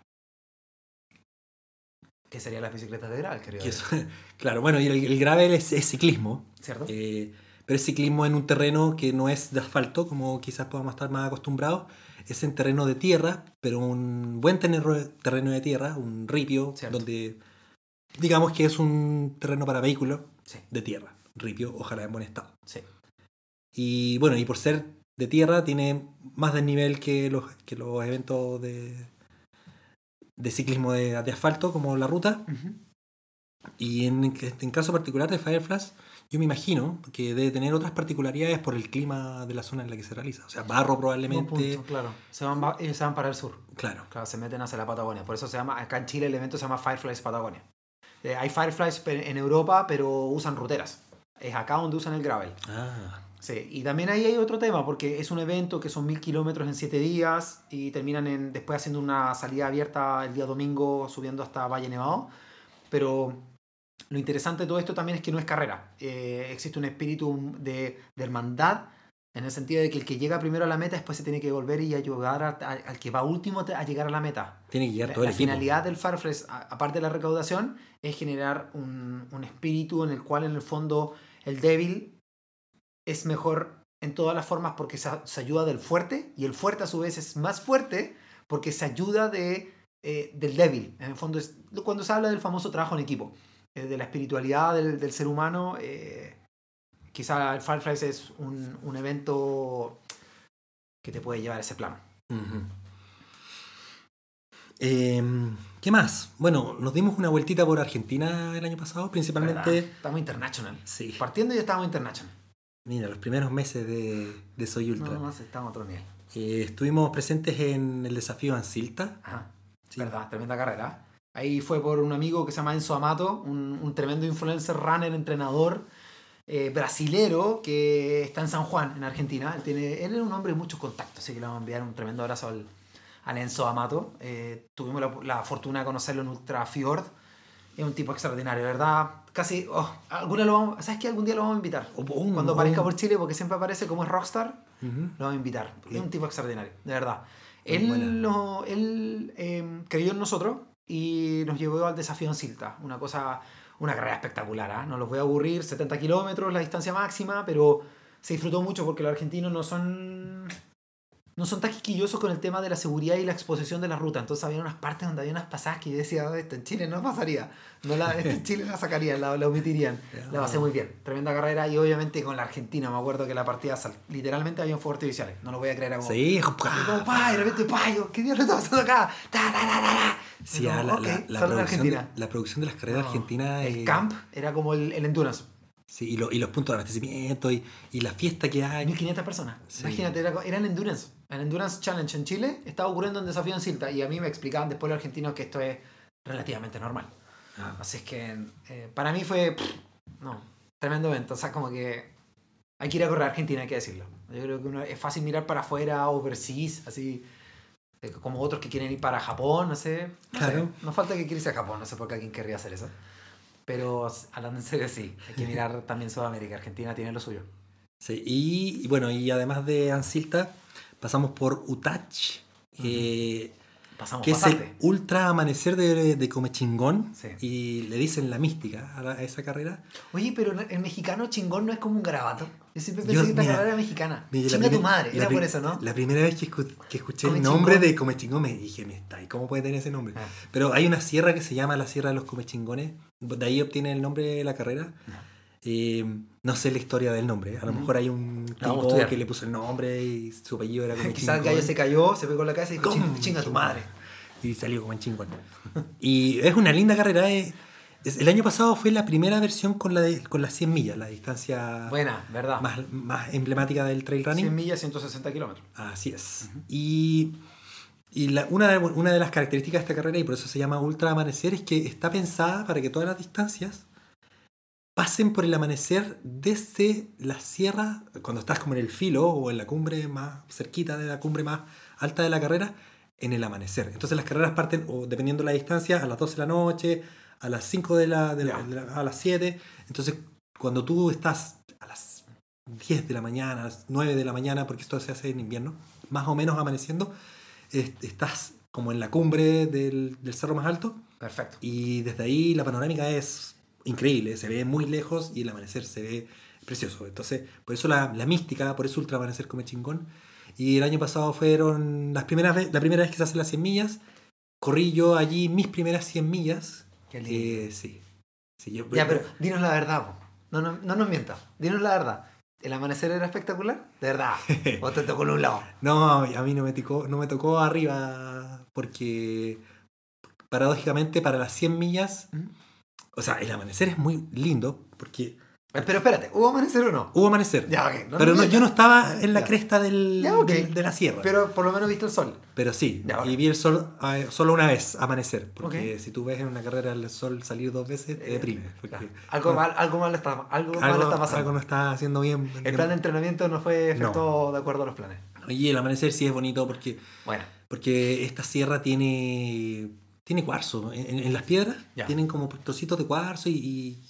¿Qué serían las bicicletas de gravel, querido? Eso- claro, bueno, y el, el gravel es, es ciclismo, ¿Cierto? eh, pero es ciclismo en un terreno que no es de asfalto, como quizás podamos estar más acostumbrados. Es en terreno de tierra, pero un buen terreno, terreno de tierra, un ripio, Cierto. donde digamos que es un terreno para vehículos Sí, de tierra. Ripio, ojalá en buen estado. sí. Y bueno, y por ser de tierra, tiene más desnivel que los, que los eventos de, de ciclismo de, de asfalto, como la ruta. Ujú. Y en, en caso particular de Fireflies, yo me imagino que debe tener otras particularidades por el clima de la zona en la que se realiza. O sea, barro probablemente. punto, claro. Se van, ellos se van para el sur. Claro. Claro, se meten hacia la Patagonia. Por eso se llama, acá en Chile el evento se llama Fireflies Patagonia. Eh, hay Fireflies en Europa, pero usan ruteras. Es acá donde usan el gravel. Ah, Sí, y también ahí hay otro tema, porque es un evento que son mil kilómetros en siete días y terminan en, después haciendo una salida abierta el día domingo subiendo hasta Valle Nevado. Pero lo interesante de todo esto también es que no es carrera. Eh, existe un espíritu de, de hermandad en el sentido de que el que llega primero a la meta después se tiene que volver y ayudar a- a- al que va último a llegar a la meta. tiene que llegar La, todo el la equipo. finalidad del Fireflies, a- aparte de la recaudación, es generar un, un espíritu en el cual en el fondo el débil es mejor en todas las formas porque se, se ayuda del fuerte y el fuerte a su vez es más fuerte porque se ayuda de, eh, del débil. En el fondo es cuando se habla del famoso trabajo en equipo, eh, de la espiritualidad del, del ser humano, eh, quizá el Fireflies es un, un evento que te puede llevar a ese plano. Ujú. Em, ¿Qué más? Bueno, nos dimos una vueltita por Argentina el año pasado, principalmente. Estamos international. Sí. Partiendo ya estábamos international. Mira, los primeros meses de, de Soy Ultra. No, no, estamos a otro nivel. Eh, estuvimos presentes en el desafío Ancilta. Ajá. Sí. ¿Verdad? Tremenda carrera. Ahí fue por un amigo que se llama Enzo Amato, un, un tremendo influencer, runner, entrenador eh, brasilero que está en San Juan, en Argentina. Él, tiene, él es un hombre de muchos contactos, así que le vamos a enviar un tremendo abrazo al, al Enzo Amato. Eh, tuvimos la, la fortuna de conocerlo en Ultra Fjord. Es un tipo extraordinario, ¿verdad? Casi, oh, alguna lo vamos, ¿sabes qué? Algún día lo vamos a invitar. O- o un- Cuando aparezca por Chile, porque siempre aparece como es rockstar, Ujú. lo vamos a invitar. Es un tipo extraordinario, de verdad. Muy Él, lo- él eh, creyó en nosotros y nos llevó al desafío en Silta. Una cosa, una carrera espectacular. ¿ah? No los voy a aburrir, 70 kilómetros, la distancia máxima, pero se disfrutó mucho porque los argentinos no son no son tan quisquillosos con el tema de la seguridad y la exposición de la ruta. Entonces había unas partes donde había unas pasadas que yo decía, "Oh, esto en Chile no pasaría. No la, esto en Chile la sacarían, la, la omitirían. La pasé muy bien. Tremenda carrera y obviamente con la Argentina. Me acuerdo que la partida sal- literalmente había fuegos artificiales. No lo voy a creer. Como, Sí, como, pa, y de repente, pa, yo, ¿qué diablos está pasando acá? Ta. Sí, ah, como, la, ok, la- la solo en producción de, la producción de las carreras No, argentinas. El eh, camp era como el, el endurance. Sí, y, lo- y los puntos de abastecimiento y, y la fiesta que hay. 1500 personas. Sí. Imagínate, era, era en Endurance. En Endurance Challenge en Chile estaba ocurriendo un desafío en Silta y a mí me explicaban después los argentinos que esto es relativamente normal. Ah, Así es que eh, para mí fue, pff, no, tremendo evento. O sea, como que hay que ir a correr a Argentina, hay que decirlo. Yo creo que uno- es fácil mirar para afuera, overseas, así eh, como otros que quieren ir para Japón, no sé. No Claro. sé, no falta que quiera irse a Japón, no sé por qué alguien querría hacer eso. Pero hablando en serio, sí, hay que mirar también Sudamérica. Argentina tiene lo suyo. Sí, y, y bueno, y además de Ansilta, pasamos por Utach, eh, Pasamos que es el ultra amanecer de, de Comechingón. Sí. Y le dicen la mística a, la- a esa carrera. Oye, pero el mexicano chingón no es como un garabato. Yo siempre pensé Yo, que esta mira, carrera era mexicana. Mira, Chinga tu primer- madre, la era por eso, ¿no? La primera vez que, escu- que escuché el nombre de Comechingón me dije, me está, ¿y cómo puede tener ese nombre? Ah. Pero hay una sierra que se llama la Sierra de los Comechingones, de ahí obtiene el nombre de la carrera. Eh, no sé la historia del nombre, a lo mejor hay un tipo que le puso el nombre y su apellido era Comechingón. Quizás el gallo se cayó, se pegó en la cabeza y dijo, chinga, chinga tu madre. Y salió como en chingón. Y es una linda carrera. eh. Es- El año pasado fue la primera versión con, la de- con las 100 millas, la distancia Buena, ¿verdad? más, más emblemática del trail running. 100 millas, 160 kilómetros. Así es. Y, y la- una, de, una de las características de esta carrera, y por eso se llama Ultra Amanecer, es que está pensada para que todas las distancias pasen por el amanecer desde la sierra, cuando estás como en el filo o en la cumbre más cerquita de la cumbre más alta de la carrera, en el amanecer. Entonces las carreras parten, o dependiendo de la distancia, a las 12 de la noche, a las 5 de la, de la- Ya. de la- a las 7. Entonces cuando tú estás a las 10 de la mañana, a las 9 de la mañana, porque esto se hace en invierno, más o menos amaneciendo, es- estás como en la cumbre del, del cerro más alto Perfecto. y desde ahí la panorámica es increíble, se ve muy lejos y el amanecer se ve precioso. Entonces, por eso la, la mística, por eso Ultra Amanecer come chingón. Y el año pasado fueron las primeras la primera vez que se hacen las 100 millas. Corrí yo allí mis primeras 100 millas. Qué lindo. Eh, sí. Sí, yo- Ya, pero dinos la verdad, po. No, no, no nos mientas. Dinos la verdad. ¿El amanecer era espectacular? De verdad. ¿O te tocó en un lado? No, a mí no me tocó, no me tocó arriba porque paradójicamente para las 100 millas, ¿Mm? O sea, el amanecer es muy lindo porque Eh, Pero espérate, ¿hubo amanecer o no? hubo amanecer. Ya, ok. no pero no, yo no estaba en la Ya. cresta del, Ya, ok. del- de la sierra. Pero, Pero por lo menos viste el sol. sí, Ya, ok. y vi el sol eh, solo una vez amanecer. Porque si tú ves en una carrera el sol salir dos veces, te Eh, deprime. porque- Algo no, mal, algo mal está, algo mal está pasando. algo no está haciendo bien. El plan de entrenamiento no fue efectuado de acuerdo a los planes. Y el amanecer sí es bonito porque Bueno, Porque esta sierra tiene, tiene cuarzo. En, en las piedras Ya. tienen como trocitos de cuarzo y, y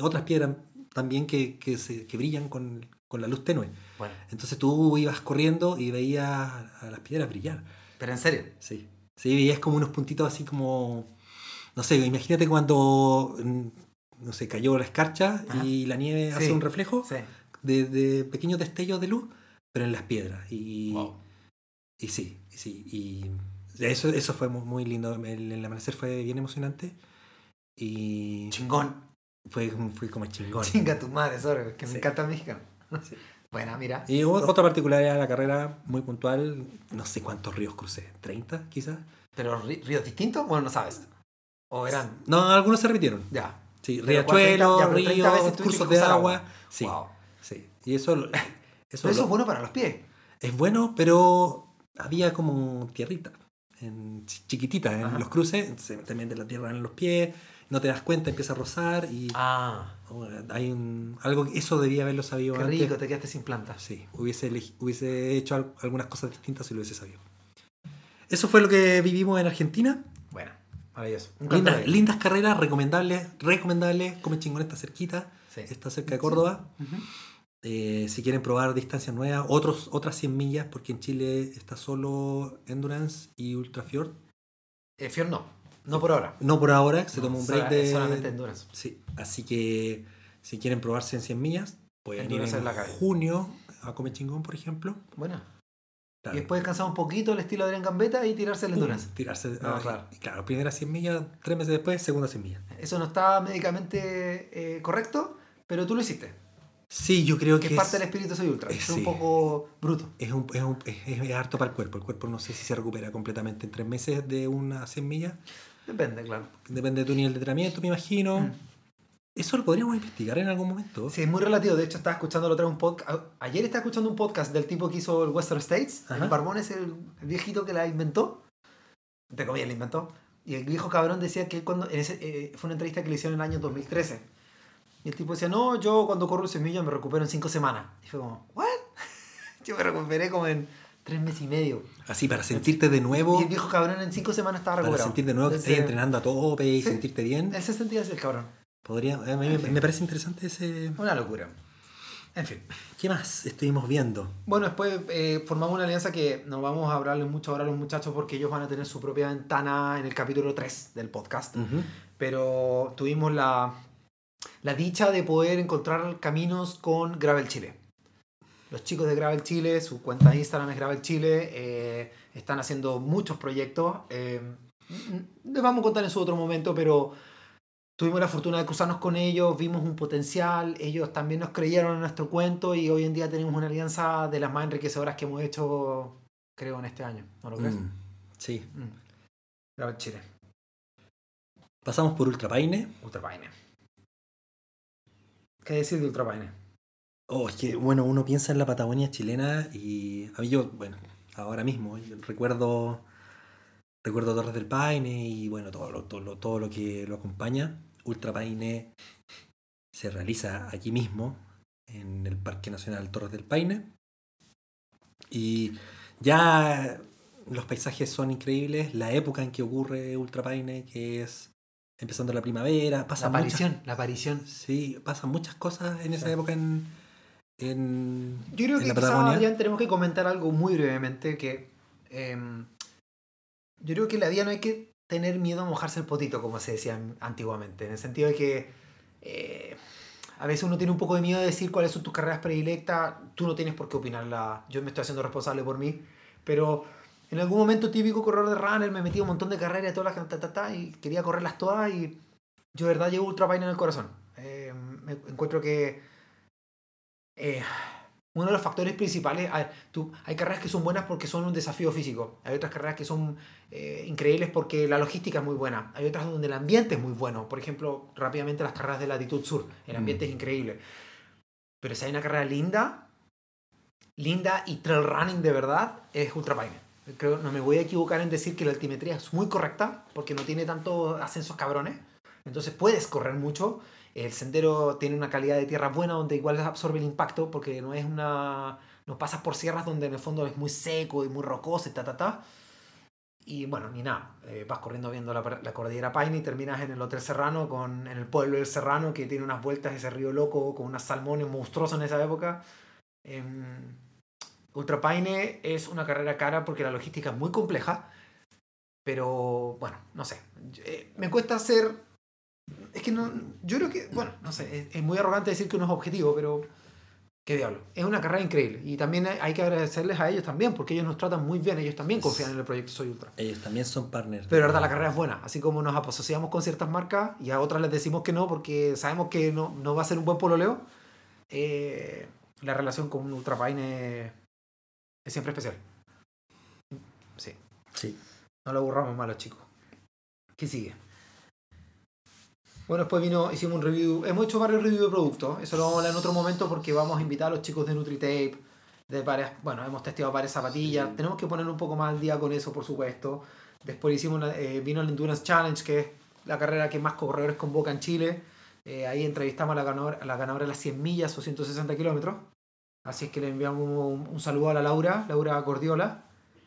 otras piedras también que, que, se, que brillan con, con la luz tenue. bueno. Entonces tú ibas corriendo y veías a las piedras brillar. Pero en serio. Sí. Sí, veías como unos puntitos así como... No sé, imagínate cuando, mm, no sé, cayó la escarcha Ajá. y la nieve Sí. hace un reflejo Sí. de, de pequeños destellos de luz, pero en las piedras. Y, Wow. y sí, y sí. Y eso, eso fue muy, muy lindo. El, el amanecer fue bien emocionante. Y Chingón. fue, fue como chingón. Chinga tu madre, sorry, que me encanta. Sí. Buena, mira. Y otra particularidad de la carrera muy puntual, no sé cuántos ríos crucé, ¿30 quizás? ¿Pero rí- ríos distintos? Bueno, no sabes. ¿O eran? No, algunos se repitieron. Ya. Sí, Pero ¿cuántas- ya, riachuelos, pero 30 veces ríos, cursos de agua. agua. Sí, Wow. sí. Y eso, eso, Pero eso lo- es bueno para los pies. es bueno, pero había como tierrita, en, chi- chiquitita en Ajá. los cruces, se te mete la tierra en los pies, no te das cuenta, empieza a rozar y Ah, oh, hay un, algo eso debía haberlo sabido qué antes. rico, te quedaste sin plantas. Sí, hubiese, hubiese hecho al- algunas cosas distintas si lo hubiese sabido. Eso fue lo que vivimos en Argentina. Bueno, maravilloso. Lindas, lindas carreras, recomendables, recomendables. Come chingón está cerquita, Sí. está cerca de Córdoba. Eh, si quieren probar distancias nuevas, otros, otras 100 millas, porque en Chile está solo Endurance y Ultrafjord. Eh, Fior no, no por ahora. No por ahora, se No, toma un break de. Solamente endurance. Sí, así que si quieren probarse en 100 millas, pueden ir en la junio a Come Chingón, por ejemplo. Bueno. Claro. Y después descansar un poquito el estilo de Adrián Gambetta y tirarse el endurance. Tirarse. Ah, ah, claro. Claro, primera 100 millas, tres meses después, segunda 100 millas. Eso no está médicamente eh, correcto, pero tú lo hiciste. Sí, yo creo Que que es parte del espíritu soy ultra. eh, Es un sí. poco bruto. es, un, es, un- es- es harto para el cuerpo. El cuerpo no sé si se recupera completamente en tres meses de una 100 millas. Depende, claro. Depende de tu nivel de entrenamiento, me imagino. Mm. Eso lo podríamos investigar en algún momento. Sí, es muy relativo. De hecho, estaba escuchando otra vez un podcast. Ayer estaba escuchando un podcast del tipo que hizo el Western States. Ajá. El barbón es el, viejito que la inventó. Entre comillas, la inventó. Y el viejo cabrón decía que él cuando. en ese- eh, fue una entrevista que le hicieron en el año 2013. Y el tipo decía: No, yo cuando corro el semilla me recupero en cinco semanas. Y fue como, ¿What? yo me recuperé como en tres meses y medio. Así, para sentirte de nuevo, Y el viejo cabrón en cinco semanas estaba para recuperado. sentir de nuevo que estás entrenando a tope y Sí. sentirte bien. Él se sentía así el cabrón. Podría, a mí me, me parece interesante ese... Una locura. En fin. ¿Qué más estuvimos viendo? Bueno, después eh, formamos una alianza que no vamos a hablarles mucho ahora a los muchachos porque ellos van a tener su propia ventana en el capítulo 3 del podcast. Pero tuvimos la, la dicha de poder encontrar caminos con Gravel Chile. Los chicos de Gravel Chile, su cuenta de Instagram es Gravel Chile, eh, están haciendo muchos proyectos. eh, les vamos a contar en su otro momento, pero tuvimos la fortuna de cruzarnos con ellos, vimos un potencial, ellos también nos creyeron en nuestro cuento y hoy en día tenemos una alianza de las más enriquecedoras que hemos hecho, creo, en este año. ¿No lo crees? Mm, Sí. Mm. Gravel Chile, Pasamos por Ultrapaine. Ultrapaine. ¿Qué decir de Ultrapaine? Oh, es que, bueno, uno piensa en la Patagonia chilena y a mí yo, bueno, ahora mismo recuerdo recuerdo Torres del Paine y bueno, todo lo, todo todo lo que lo acompaña. Ultra Paine se realiza aquí mismo, en el Parque Nacional Torres del Paine. Y ya los paisajes son increíbles, la época en que ocurre Ultra Paine, que es empezando la primavera, La pasa muchas aparición, la aparición. Sí, pasan muchas cosas en esa Sí. época en, en, Yo creo en que la Patagonia. ya tenemos que comentar algo muy brevemente que em, yo creo que en la vida no hay que tener miedo a mojarse el potito, como se decía antiguamente, en el sentido de que eh, a veces uno tiene un poco de miedo de decir cuáles son tus carreras predilectas, tú no tienes por qué opinarla, yo me estoy haciendo responsable por mí, pero en algún momento típico corredor de runner me metí un montón de carreras, todas las ta, ta, ta, y quería correrlas todas y yo de verdad llevo ultra pain en el corazón. Eh, me encuentro que eh, uno de los factores principales, a ver, tú, hay carreras que son buenas porque son un desafío físico, hay otras carreras que son eh, increíbles porque la logística es muy buena, hay otras donde el ambiente es muy bueno, por ejemplo, rápidamente las carreras de latitud sur, el ambiente es increíble, pero si hay una carrera linda, linda y trail running de verdad, es Ultra Paine. Creo, no me voy a equivocar en decir que la altimetría es muy correcta porque no tiene tantos ascensos cabrones, entonces puedes correr mucho, el sendero tiene una calidad de tierra buena donde igual absorbe el impacto porque no es una... No pasas por sierras donde en el fondo es muy seco y muy rocoso y ta ta ta. Y bueno, ni nada. eh, vas corriendo viendo la, la cordillera Paine y terminas en el Hotel Serrano, con, en el pueblo del Serrano que tiene unas vueltas ese río loco con unas salmones monstruosos en esa época. Em, Ultra Paine es una carrera cara porque la logística es muy compleja. Pero bueno, no sé. Eh, me cuesta hacer es que no. Yo creo que. Bueno, no sé. Es, muy arrogante decir que uno es objetivo, pero. ¿Qué diablo? Es una carrera increíble. Y también hay, que agradecerles a ellos también, porque ellos nos tratan muy bien. Ellos también confían en el proyecto Soy Ultra. Ellos también son partners. Pero de verdad, la carrera es buena. Así como nos asociamos con ciertas marcas y a otras les decimos que no, porque sabemos que no, no va a ser un buen pololeo. eh, la relación con Ultra Paine es, siempre especial. Sí. Sí. No lo aburramos más los chicos. ¿Qué sigue? Bueno, después vino, hicimos un review. Hemos hecho varios reviews de productos. Eso lo vamos a hablar en otro momento porque vamos a invitar a los chicos de NutriTape. De varias, bueno, hemos testeado varias zapatillas. Sí. Tenemos que poner un poco más al día con eso, por supuesto. Después hicimos una- eh, vino el Endurance Challenge, que es la carrera que más corredores convoca en Chile. Eh, ahí entrevistamos a la, ganadora, a la ganadora de las 100 millas o 160 kilómetros. Así es que le enviamos un, un saludo a la Laura, Laura Gordiola.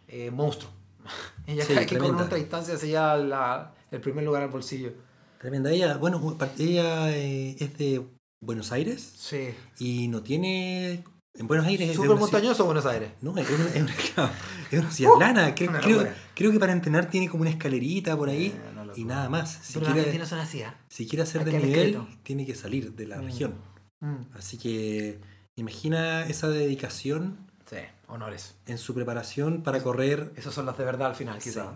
Eh, monstruo. Ella Sí, que tremenda. otra distancia se lleva la- el primer lugar al bolsillo. Tremenda. Ella, bueno, ella eh, es de Buenos Aires Sí. y no tiene. En Buenos Aires es Súper ciudad- montañoso Buenos Aires. No, es una, es una- es una ciudad Uh, plana. Creo, una creo- creo que para entrenar tiene como una escalerita por ahí Eh, locura. y nada más. Si Pero quiere, argentinos son así, ¿ah? si quiere hacer de nivel, tiene que salir de la Mm. región. Mm. Así que imagina esa dedicación Sí, honores. en su preparación para correr. Esos son los de verdad al final, quizás.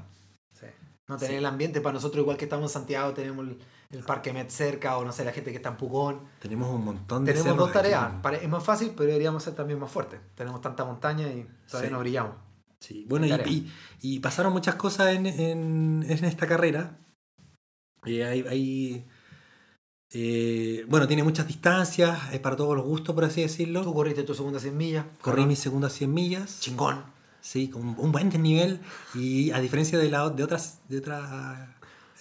Sí. No tener Sí. el ambiente para nosotros, igual que estamos en Santiago, tenemos el, el Parque Met cerca, o no sé, la gente que está en Pucón. Tenemos un montón de Tenemos dos tareas. aquí. Es más fácil, pero deberíamos ser también más fuertes. Tenemos tanta montaña y todavía no brillamos. Sí, bueno, y, y- y pasaron muchas cosas en, en- en esta carrera. Eh, hay, hay, eh, bueno, tiene muchas distancias, es para todos los gustos, por así decirlo. Tú corriste tu segunda 100 millas. Corrí Ajá. mis segundas 100 millas. Chingón. Sí, con un buen desnivel. Y a diferencia de, la, de, otras, de otras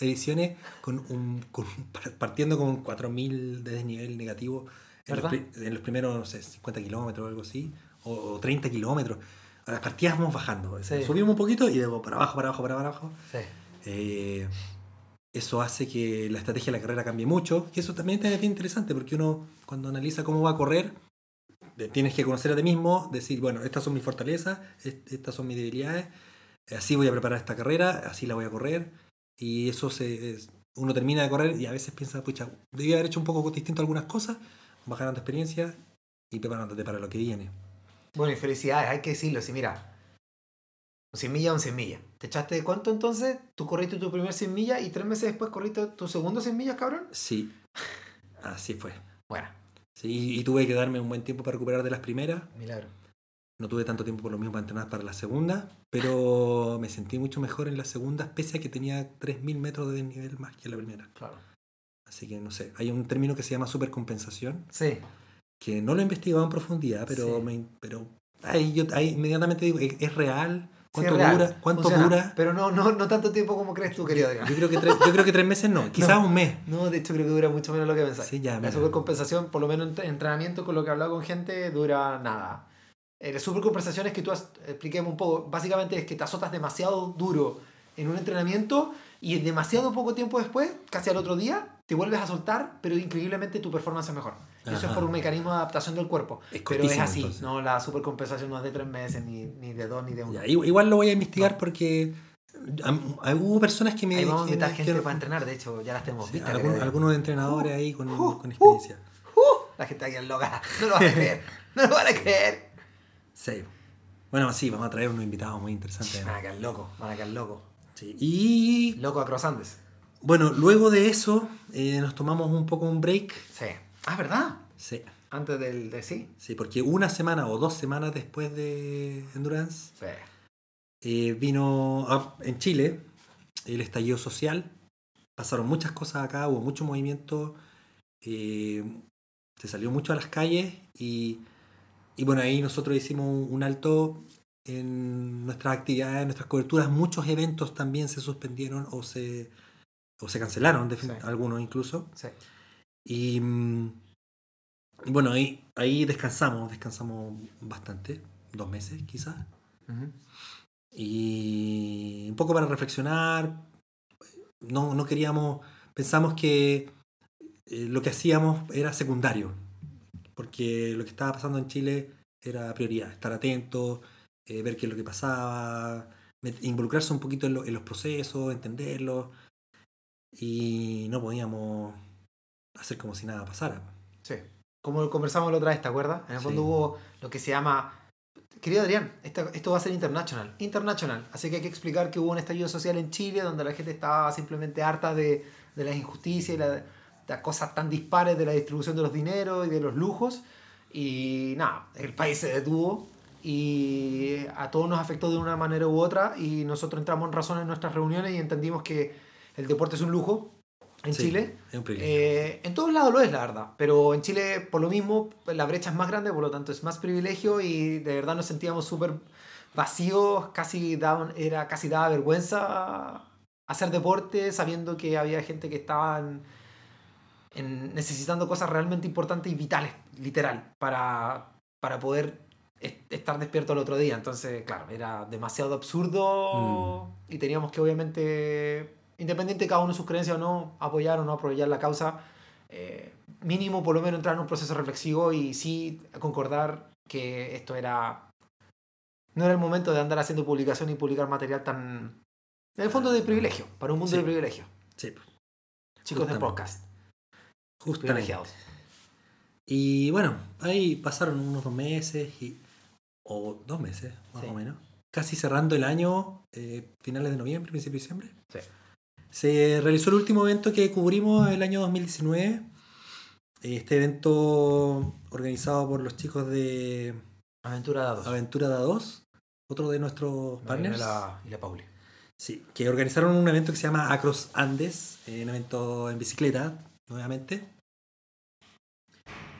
ediciones, con un, con- partiendo con 4000 de desnivel negativo en los, en los primeros, no sé, 50 kilómetros o algo así, o, o 30 kilómetros. A las partidas vamos bajando. Sí. Subimos un poquito y luego para abajo, para abajo, para abajo. Sí. Eh, eso hace que la estrategia de la carrera cambie mucho. Y eso también es bien interesante porque uno, cuando analiza cómo va a correr, tienes que conocer a ti mismo, decir, bueno, estas son mis fortalezas, est- estas son mis debilidades, así voy a preparar esta carrera, así la voy a correr, y eso se, uno termina de correr y a veces piensa, pucha, debía haber hecho un poco distinto algunas cosas, vas ganando experiencia y preparándote para lo que viene. Bueno, y felicidades, hay que decirlo. Si mira, 100 millas, un 100 millas. ¿Te echaste cuánto entonces? Tú corriste tu primer 100 millas y tres meses después corriste tu segundo 100 millas, cabrón. Sí, así fue. Bueno, Sí, y tuve que darme un buen tiempo para recuperar de las primeras. milagro. No tuve tanto tiempo por lo mismo para entrenar para la segunda, pero me sentí mucho mejor en la segunda, pese a que tenía 3.000 metros de desnivel más que en la primera. Claro. Así que no sé, hay un término que se llama supercompensación, Sí, que no lo he investigado en profundidad, pero, Sí. me, pero ahí yo ahí inmediatamente digo, ¿es, es real? ¿Cuánto sí, dura? ¿Cuánto funciona, dura? Pero no, no, no tanto tiempo como crees tú, querido Adrián. Yo creo, que tres, yo creo que tres meses no, quizás un mes. No, de hecho creo que dura mucho menos lo que pensáis. Sí, ya, la supercompensación, por lo menos en entrenamiento con lo que he hablado con gente, dura nada. Eh, la supercompensación es que tú, has- expliquemos un poco, básicamente es que te azotas demasiado duro en un entrenamiento y en demasiado poco tiempo después, casi al otro día, te vuelves a soltar, pero increíblemente tu performance es mejor. Eso es por un mecanismo de adaptación del cuerpo. Es pero es así, entonces. no, la supercompensación no es de tres meses, ni, ni de dos, ni de uno. Ya, igual lo voy a investigar porque am- hay- hubo personas que me Ahí vamos a invitar gente para entrenar, de hecho, ya las tenemos Sí, vistas. algún- querido. algunos entrenadores ahí con, uh, con experiencia. La gente aquí es loca, no lo van a creer, no lo van a creer. Sí. Bueno, sí, vamos a traer unos invitados muy interesantes. Van a quedar locos, van a quedar locos. Sí. Y Loco a Crosandes. bueno, luego de eso eh, nos tomamos un poco un break. Sí. Ah, ¿verdad? Sí. Antes del de sí. Sí, porque una semana o dos semanas después de Endurance Sí. eh, vino a- en Chile el estallido social. Pasaron muchas cosas acá, hubo mucho movimiento. eh, se salió mucho a las calles y, y bueno, ahí nosotros hicimos un, un alto en nuestras actividades, en nuestras coberturas. Muchos eventos también se suspendieron o se, o se cancelaron, Sí. algunos incluso. Sí. Y mm, bueno, ahí, ahí descansamos, descansamos bastante, dos meses quizás. Y un poco para reflexionar, no, no queríamos, pensamos que eh, lo que hacíamos era secundario, porque lo que estaba pasando en Chile era prioridad, estar atento, eh, ver qué es lo que pasaba, involucrarse un poquito en, lo- en los procesos, entenderlos, y no podíamos hacer como si nada pasara. Sí. Como conversamos la otra vez, ¿te acuerdas? En el fondo Sí. hubo lo que se llama. Querido Adrián, esto, esto va a ser international. International. Así que hay que explicar que hubo un estallido social en Chile donde la gente estaba simplemente harta de, de las injusticias y la- de las cosas tan dispares de la distribución de los dineros y de los lujos. Y nada, el país se detuvo y a todos nos afectó de una manera u otra y nosotros entramos en razón en nuestras reuniones y entendimos que el deporte es un lujo en Sí, Chile. Es un. Eh, en todos lados lo es, la verdad. Pero en Chile, por lo mismo, la brecha es más grande, por lo tanto es más privilegio y de verdad nos sentíamos súper vacíos, casi daban, era, casi daba vergüenza hacer deporte sabiendo que había gente que estaba en- en- necesitando cosas realmente importantes y vitales, literal, para, para poder estar despierto el otro día. Entonces, claro, era demasiado absurdo y teníamos que obviamente, independiente de cada uno de sus creencias o no, apoyar o no apoyar la causa, eh, mínimo por lo menos entrar en un proceso reflexivo y sí concordar que esto era... No era el momento de andar haciendo publicación y publicar material tan... En el fondo de privilegio, para un mundo Sí. de privilegio. Sí, Chicos de Justamente. podcast, justamente. privilegiados. Y bueno, ahí pasaron unos dos meses, y, o dos meses más Sí. o menos, casi cerrando el año, eh, finales de noviembre, principio de diciembre. Sí. Se realizó el último evento que cubrimos el año 2019. Este evento organizado por los chicos de Aventura dados. Aventura da 2, otro de nuestros partners. Y la, y la Pauli. Sí, que organizaron un evento que se llama Acros Andes, eh, un evento en bicicleta, nuevamente.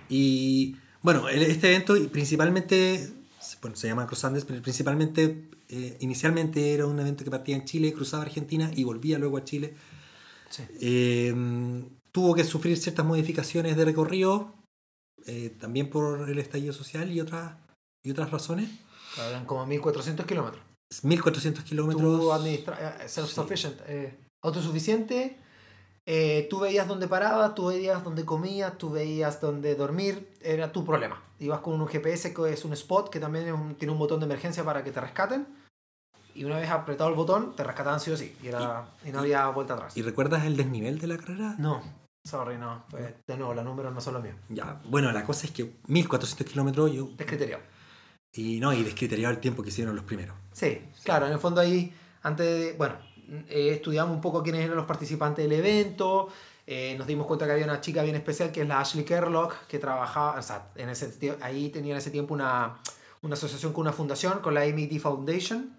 Y bueno, este evento principalmente, bueno, se llama Acros Andes, pero principalmente, eh, inicialmente era un evento que partía en Chile, cruzaba Argentina y volvía luego a Chile. Sí. Eh, tuvo que sufrir ciertas modificaciones de recorrido, eh, también por el estallido social y otras, y otras razones. Eran como 1400 kilómetros. 1400 kilómetros. Eh, self-sufficient, eh, autosuficiente eh, tú veías dónde parabas, tú veías dónde comías, tú veías dónde dormir, era tu problema. Ibas con un GPS que es un spot que también un- tiene un botón de emergencia para que te rescaten. Y una vez apretado el botón, te rescataban sí o sí. Y, era, y, no había vuelta atrás. ¿Y recuerdas el desnivel de la carrera? No, sorry, no. Fue- de nuevo, los números no son los míos. Ya, bueno, la cosa es que 1400 kilómetros yo... Descriterio. Y no, y descriteriado el tiempo que hicieron los primeros. Sí, claro, en el fondo ahí, antes de, bueno, eh, estudiamos un poco quiénes eran los participantes del evento, eh, nos dimos cuenta que había una chica bien especial que es la Ashley Kerlock, que trabajaba, o sea, en ese, ahí tenía en ese tiempo una, una asociación con una fundación, con la AMD Foundation,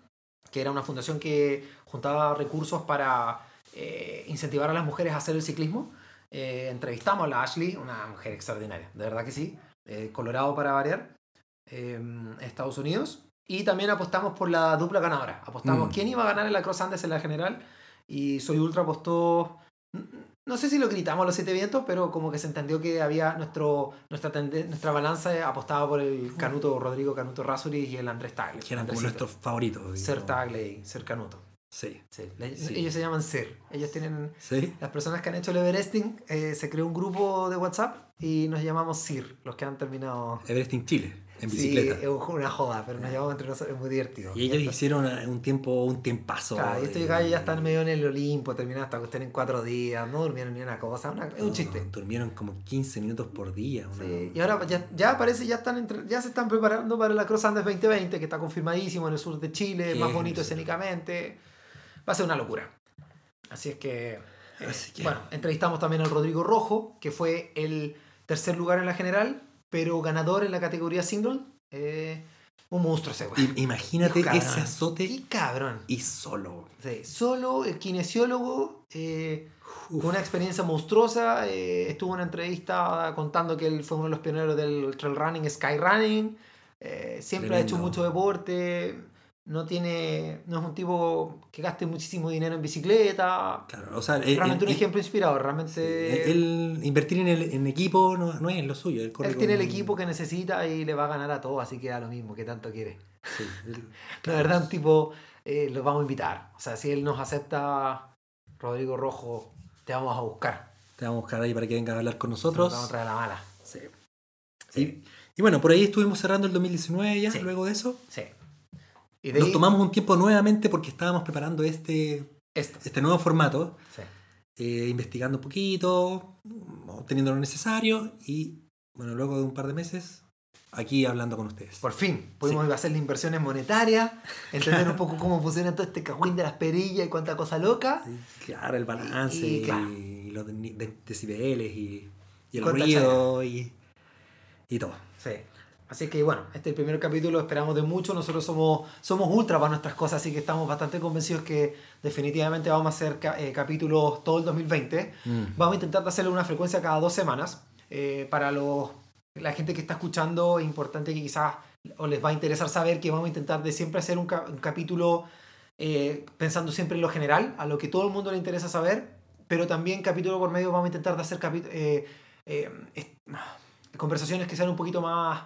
que era una fundación que juntaba recursos para eh, incentivar a las mujeres a hacer el ciclismo. Eh, entrevistamos a la Ashley, una mujer extraordinaria, de verdad que sí, Colorado para variar, eh, Estados Unidos. Y también apostamos por la dupla ganadora. Apostamos Mm. quién iba a ganar en la Cross Andes en la general. Y Soy Ultra apostó. No sé si lo gritamos a los siete vientos, pero como que se entendió que había nuestro, nuestra, tende- nuestra balanza apostaba por el Canuto Rodrigo Canuto Rasuri y el Andrés Tagle. Que eran como nuestros favoritos. Ser. Tagle y Ser Canuto. Sí. Sí. Sí. Ellos se llaman Ser. Ellos tienen. Sí. Las personas que han hecho el Everesting, eh, se creó un grupo de WhatsApp y nos llamamos SIR, los que han terminado. Everesting Chile, en Sí, es una joda, pero nos llamamos entre nosotros, es muy divertido. Y ellos hicieron un tiempo, un tiempazo. Claro, y estos gallos ya están medio en el Olimpo, terminaron esta cuestión en cuatro días, no durmieron ni una cosa, una- es un No, chiste. Durmieron como 15 minutos por día. una- Sí, Y ahora ya, ya parece, ya están entre- ya se están preparando para la Cross Andes 2020, que está confirmadísimo en el sur de Chile, más bonito escénicamente. Va a ser una locura. Así es que, eh, que- bueno, entrevistamos también al Rodrigo Rojo, que fue el tercer lugar en la general, pero ganador en la categoría single. Eh, un monstruo ese güey. Imagínate ese azote Qué cabrón. y solo. Sí, solo el kinesiólogo, eh, con una experiencia monstruosa, eh, estuvo en una entrevista contando que él fue uno de los pioneros del trail running, sky running, eh, siempre ha hecho mucho deporte, no tiene, no es un tipo que gaste muchísimo dinero en bicicleta, Claro, o sea, eh, realmente un eh, ejemplo inspirador, realmente él invertir en, el, en equipo no, no es lo suyo. Él, corre tiene el equipo que necesita y le va a ganar a todos, así que da lo mismo, que tanto quiere. Sí, La verdad, un tipo, eh, lo vamos a invitar, o sea, si él nos acepta, Rodrigo Rojo, te vamos a buscar. te vamos a buscar ahí para que venga a hablar con Nos nosotros. vamos a traer la mala. Sí. Sí. Y, y bueno, por ahí estuvimos cerrando el 2019 ya, Sí. luego de eso. Sí. Y de Nos ahí, tomamos un tiempo nuevamente porque estábamos preparando este, esto. este nuevo formato, Sí. eh, investigando un poquito, obteniendo lo necesario y bueno, luego de un par de meses, aquí hablando con ustedes. Por fin, pudimos hacer las inversiones monetarias, entender un poco cómo funciona todo este cagüín de las perillas y cuánta cosa loca. Y, Claro, el balance Y- y, y claro. los de- de- decibeles y, y el ruido y, y todo. Sí. Así que bueno, este es el primer capítulo, esperamos de mucho. Nosotros somos, somos ultra para nuestras cosas, así que estamos bastante convencidos que definitivamente vamos a hacer eh, capítulos todo el 2020. Mm. Vamos a intentar hacerlo una frecuencia cada dos semanas. Eh, para los, la gente que está escuchando, es importante que quizás o les va a interesar saber que vamos a intentar de siempre hacer un, ca- un capítulo eh, pensando siempre en lo general, a lo que todo el mundo le interesa saber, pero también capítulo por medio vamos a intentar de hacer conversaciones que sean un poquito más,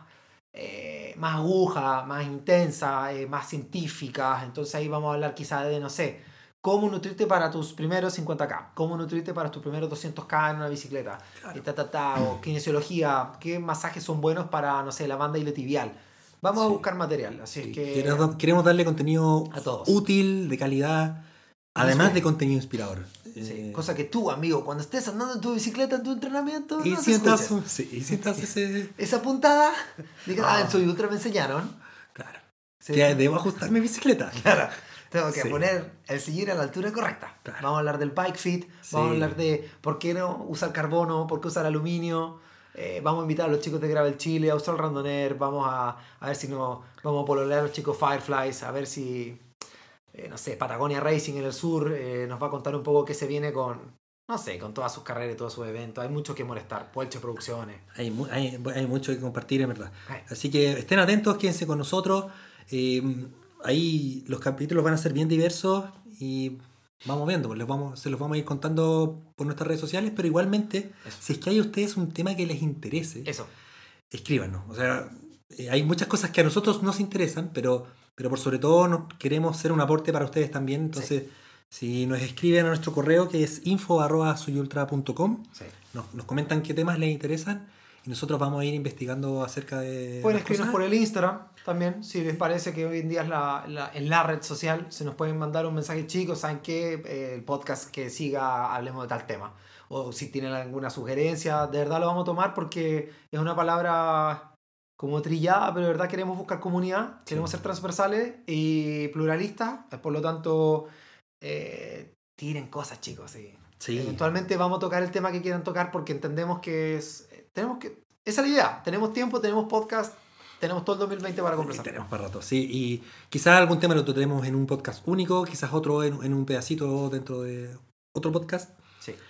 eh, más agujas, más intensas, eh, más científicas. Entonces ahí vamos a hablar quizás de, no sé, cómo nutrirte para tus primeros 50k, cómo nutrirte para tus primeros 200k en una bicicleta, Claro. y ta, ta, ta, o kinesiología, qué masajes son buenos para, no sé, la banda tibial. Vamos a buscar material, así es que... queremos, queremos darle contenido A todos. útil, de calidad, además de contenido inspirador. Sí, Eh, cosa que tú, amigo, cuando estés andando en tu bicicleta en tu entrenamiento, y no escuches. un- sí, y ese... esa puntada, digas, ah, Ah. en Soy Ultra me enseñaron. Claro. Sí. Que debo ajustar mi bicicleta. Claro, tengo que poner el sillín a la altura correcta. Claro. Vamos a hablar del bike fit, vamos a hablar de por qué no usar carbono, por qué usar aluminio. eh, vamos a invitar a los chicos de Gravel Chile, a usar el Randoner, vamos a, a ver si no, vamos a pololear a los chicos Fireflies, a ver si, eh, no sé, Patagonia Racing en el sur eh, nos va a contar un poco qué se viene con, no sé, con todas sus carreras y todos sus eventos. Hay mucho que molestar, Puelche Producciones. Hay, mu- hay, hay mucho que compartir, en verdad. Ay. Así que estén atentos, quédense con nosotros. Eh, ahí los capítulos van a ser bien diversos y vamos viendo, pues les vamos, se los vamos a ir contando por nuestras redes sociales, pero igualmente, Eso. si es que hay a ustedes un tema que les interese, Eso, escríbanos. O sea, hay muchas cosas que a nosotros nos interesan, pero, pero por sobre todo queremos ser un aporte para ustedes también. Entonces, Si nos escriben a nuestro correo que es info.soyultra.com, Sí. nos, nos comentan qué temas les interesan y nosotros vamos a ir investigando acerca de. Pueden escribirnos por el Instagram también, si les parece que hoy en día es la, la- en la red social, se nos pueden mandar un mensaje, chicos, ¿saben qué? Eh, el podcast que siga, hablemos de tal tema. O si tienen alguna sugerencia, de verdad lo vamos a tomar porque es una palabra como trillada, pero de verdad queremos buscar comunidad, queremos ser transversales y pluralistas, por lo tanto, eh, tiren cosas, chicos. sí. Sí. Eventualmente vamos a tocar el tema que quieran tocar porque entendemos que es. Tenemos que. Esa es la idea. Tenemos tiempo, tenemos podcast, tenemos todo el 2020 para Y conversar. tenemos para rato, sí. Y quizás algún tema lo tenemos en un podcast único, quizás otro en, en un pedacito dentro de otro podcast.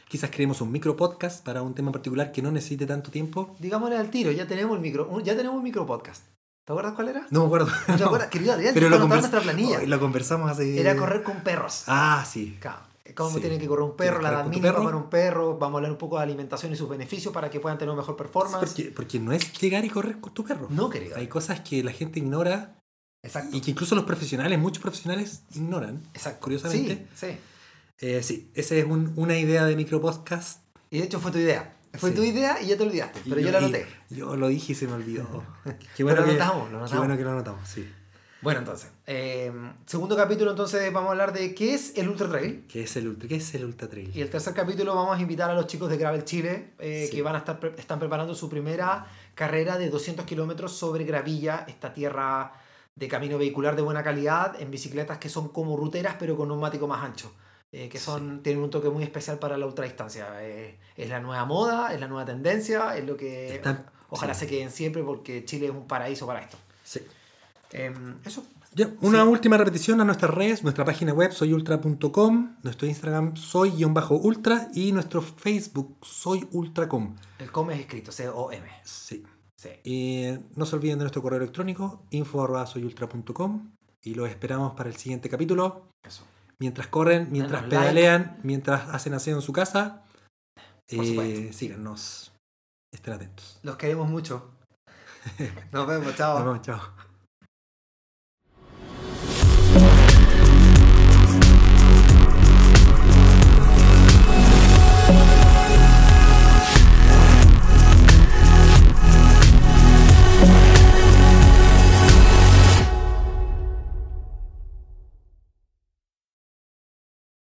Quizás creemos un micro podcast para un tema particular que no necesite tanto tiempo. Digámosle al tiro, ya tenemos el micro, ya tenemos un micro podcast. ¿Te acuerdas cuál era? No me acuerdo. ¿No te acuerdas? Querido Adrián, Pero lo, en convers- nuestra planilla. Ay, lo conversamos hace. Era correr con perros. Ah, sí. Claro. Cómo Sí. tiene que correr un perro, la edad mínima para un perro. Vamos a hablar un poco de alimentación y sus beneficios para que puedan tener una mejor performance. Porque, porque no es llegar y correr con tu perro. No, querido. Hay cosas que la gente ignora Exacto. y que incluso los profesionales, muchos profesionales, ignoran. Exacto. Curiosamente. Sí, sí. Eh, sí, esa es un- una idea de micro podcast. Y de hecho fue tu idea. Fue Sí. tu idea y ya te olvidaste. Pero Y yo la anoté. y Yo lo dije y se me olvidó. Qué Pero bueno, lo que, anotamos, lo qué anotamos. bueno que lo anotamos, sí. Bueno, entonces, eh, segundo capítulo, entonces vamos a hablar de qué es el Ultra Trail. ¿Qué es el ultra, qué es el ultra trail? Y el tercer capítulo vamos a invitar a los chicos de Gravel Chile, eh, Sí. que van a estar pre- están preparando su primera carrera de 200 kilómetros sobre gravilla, esta tierra de camino vehicular de buena calidad, en bicicletas que son como ruteras, pero con neumático más ancho. Eh, que son, tienen un toque muy especial para la ultradistancia. Eh, es la nueva moda, es la nueva tendencia, es lo que Están- ojalá sí. se queden siempre porque Chile es un paraíso para esto. Sí. Em, eso. Ya, una última repetición a nuestras redes, nuestra página web soyultra.com, nuestro Instagram soy-ultra y nuestro Facebook soyultracom. El com es escrito, C-O-M. Sí. Sí. Y no se olviden de nuestro correo electrónico info.soyultra.com y los esperamos para el siguiente capítulo. Eso. Mientras corren, mientras Danos like. pedalean, mientras hacen aseo en su casa, Por eh, síganos. Estén atentos. Los queremos mucho. Nos vemos, chao. Nos vemos, chao.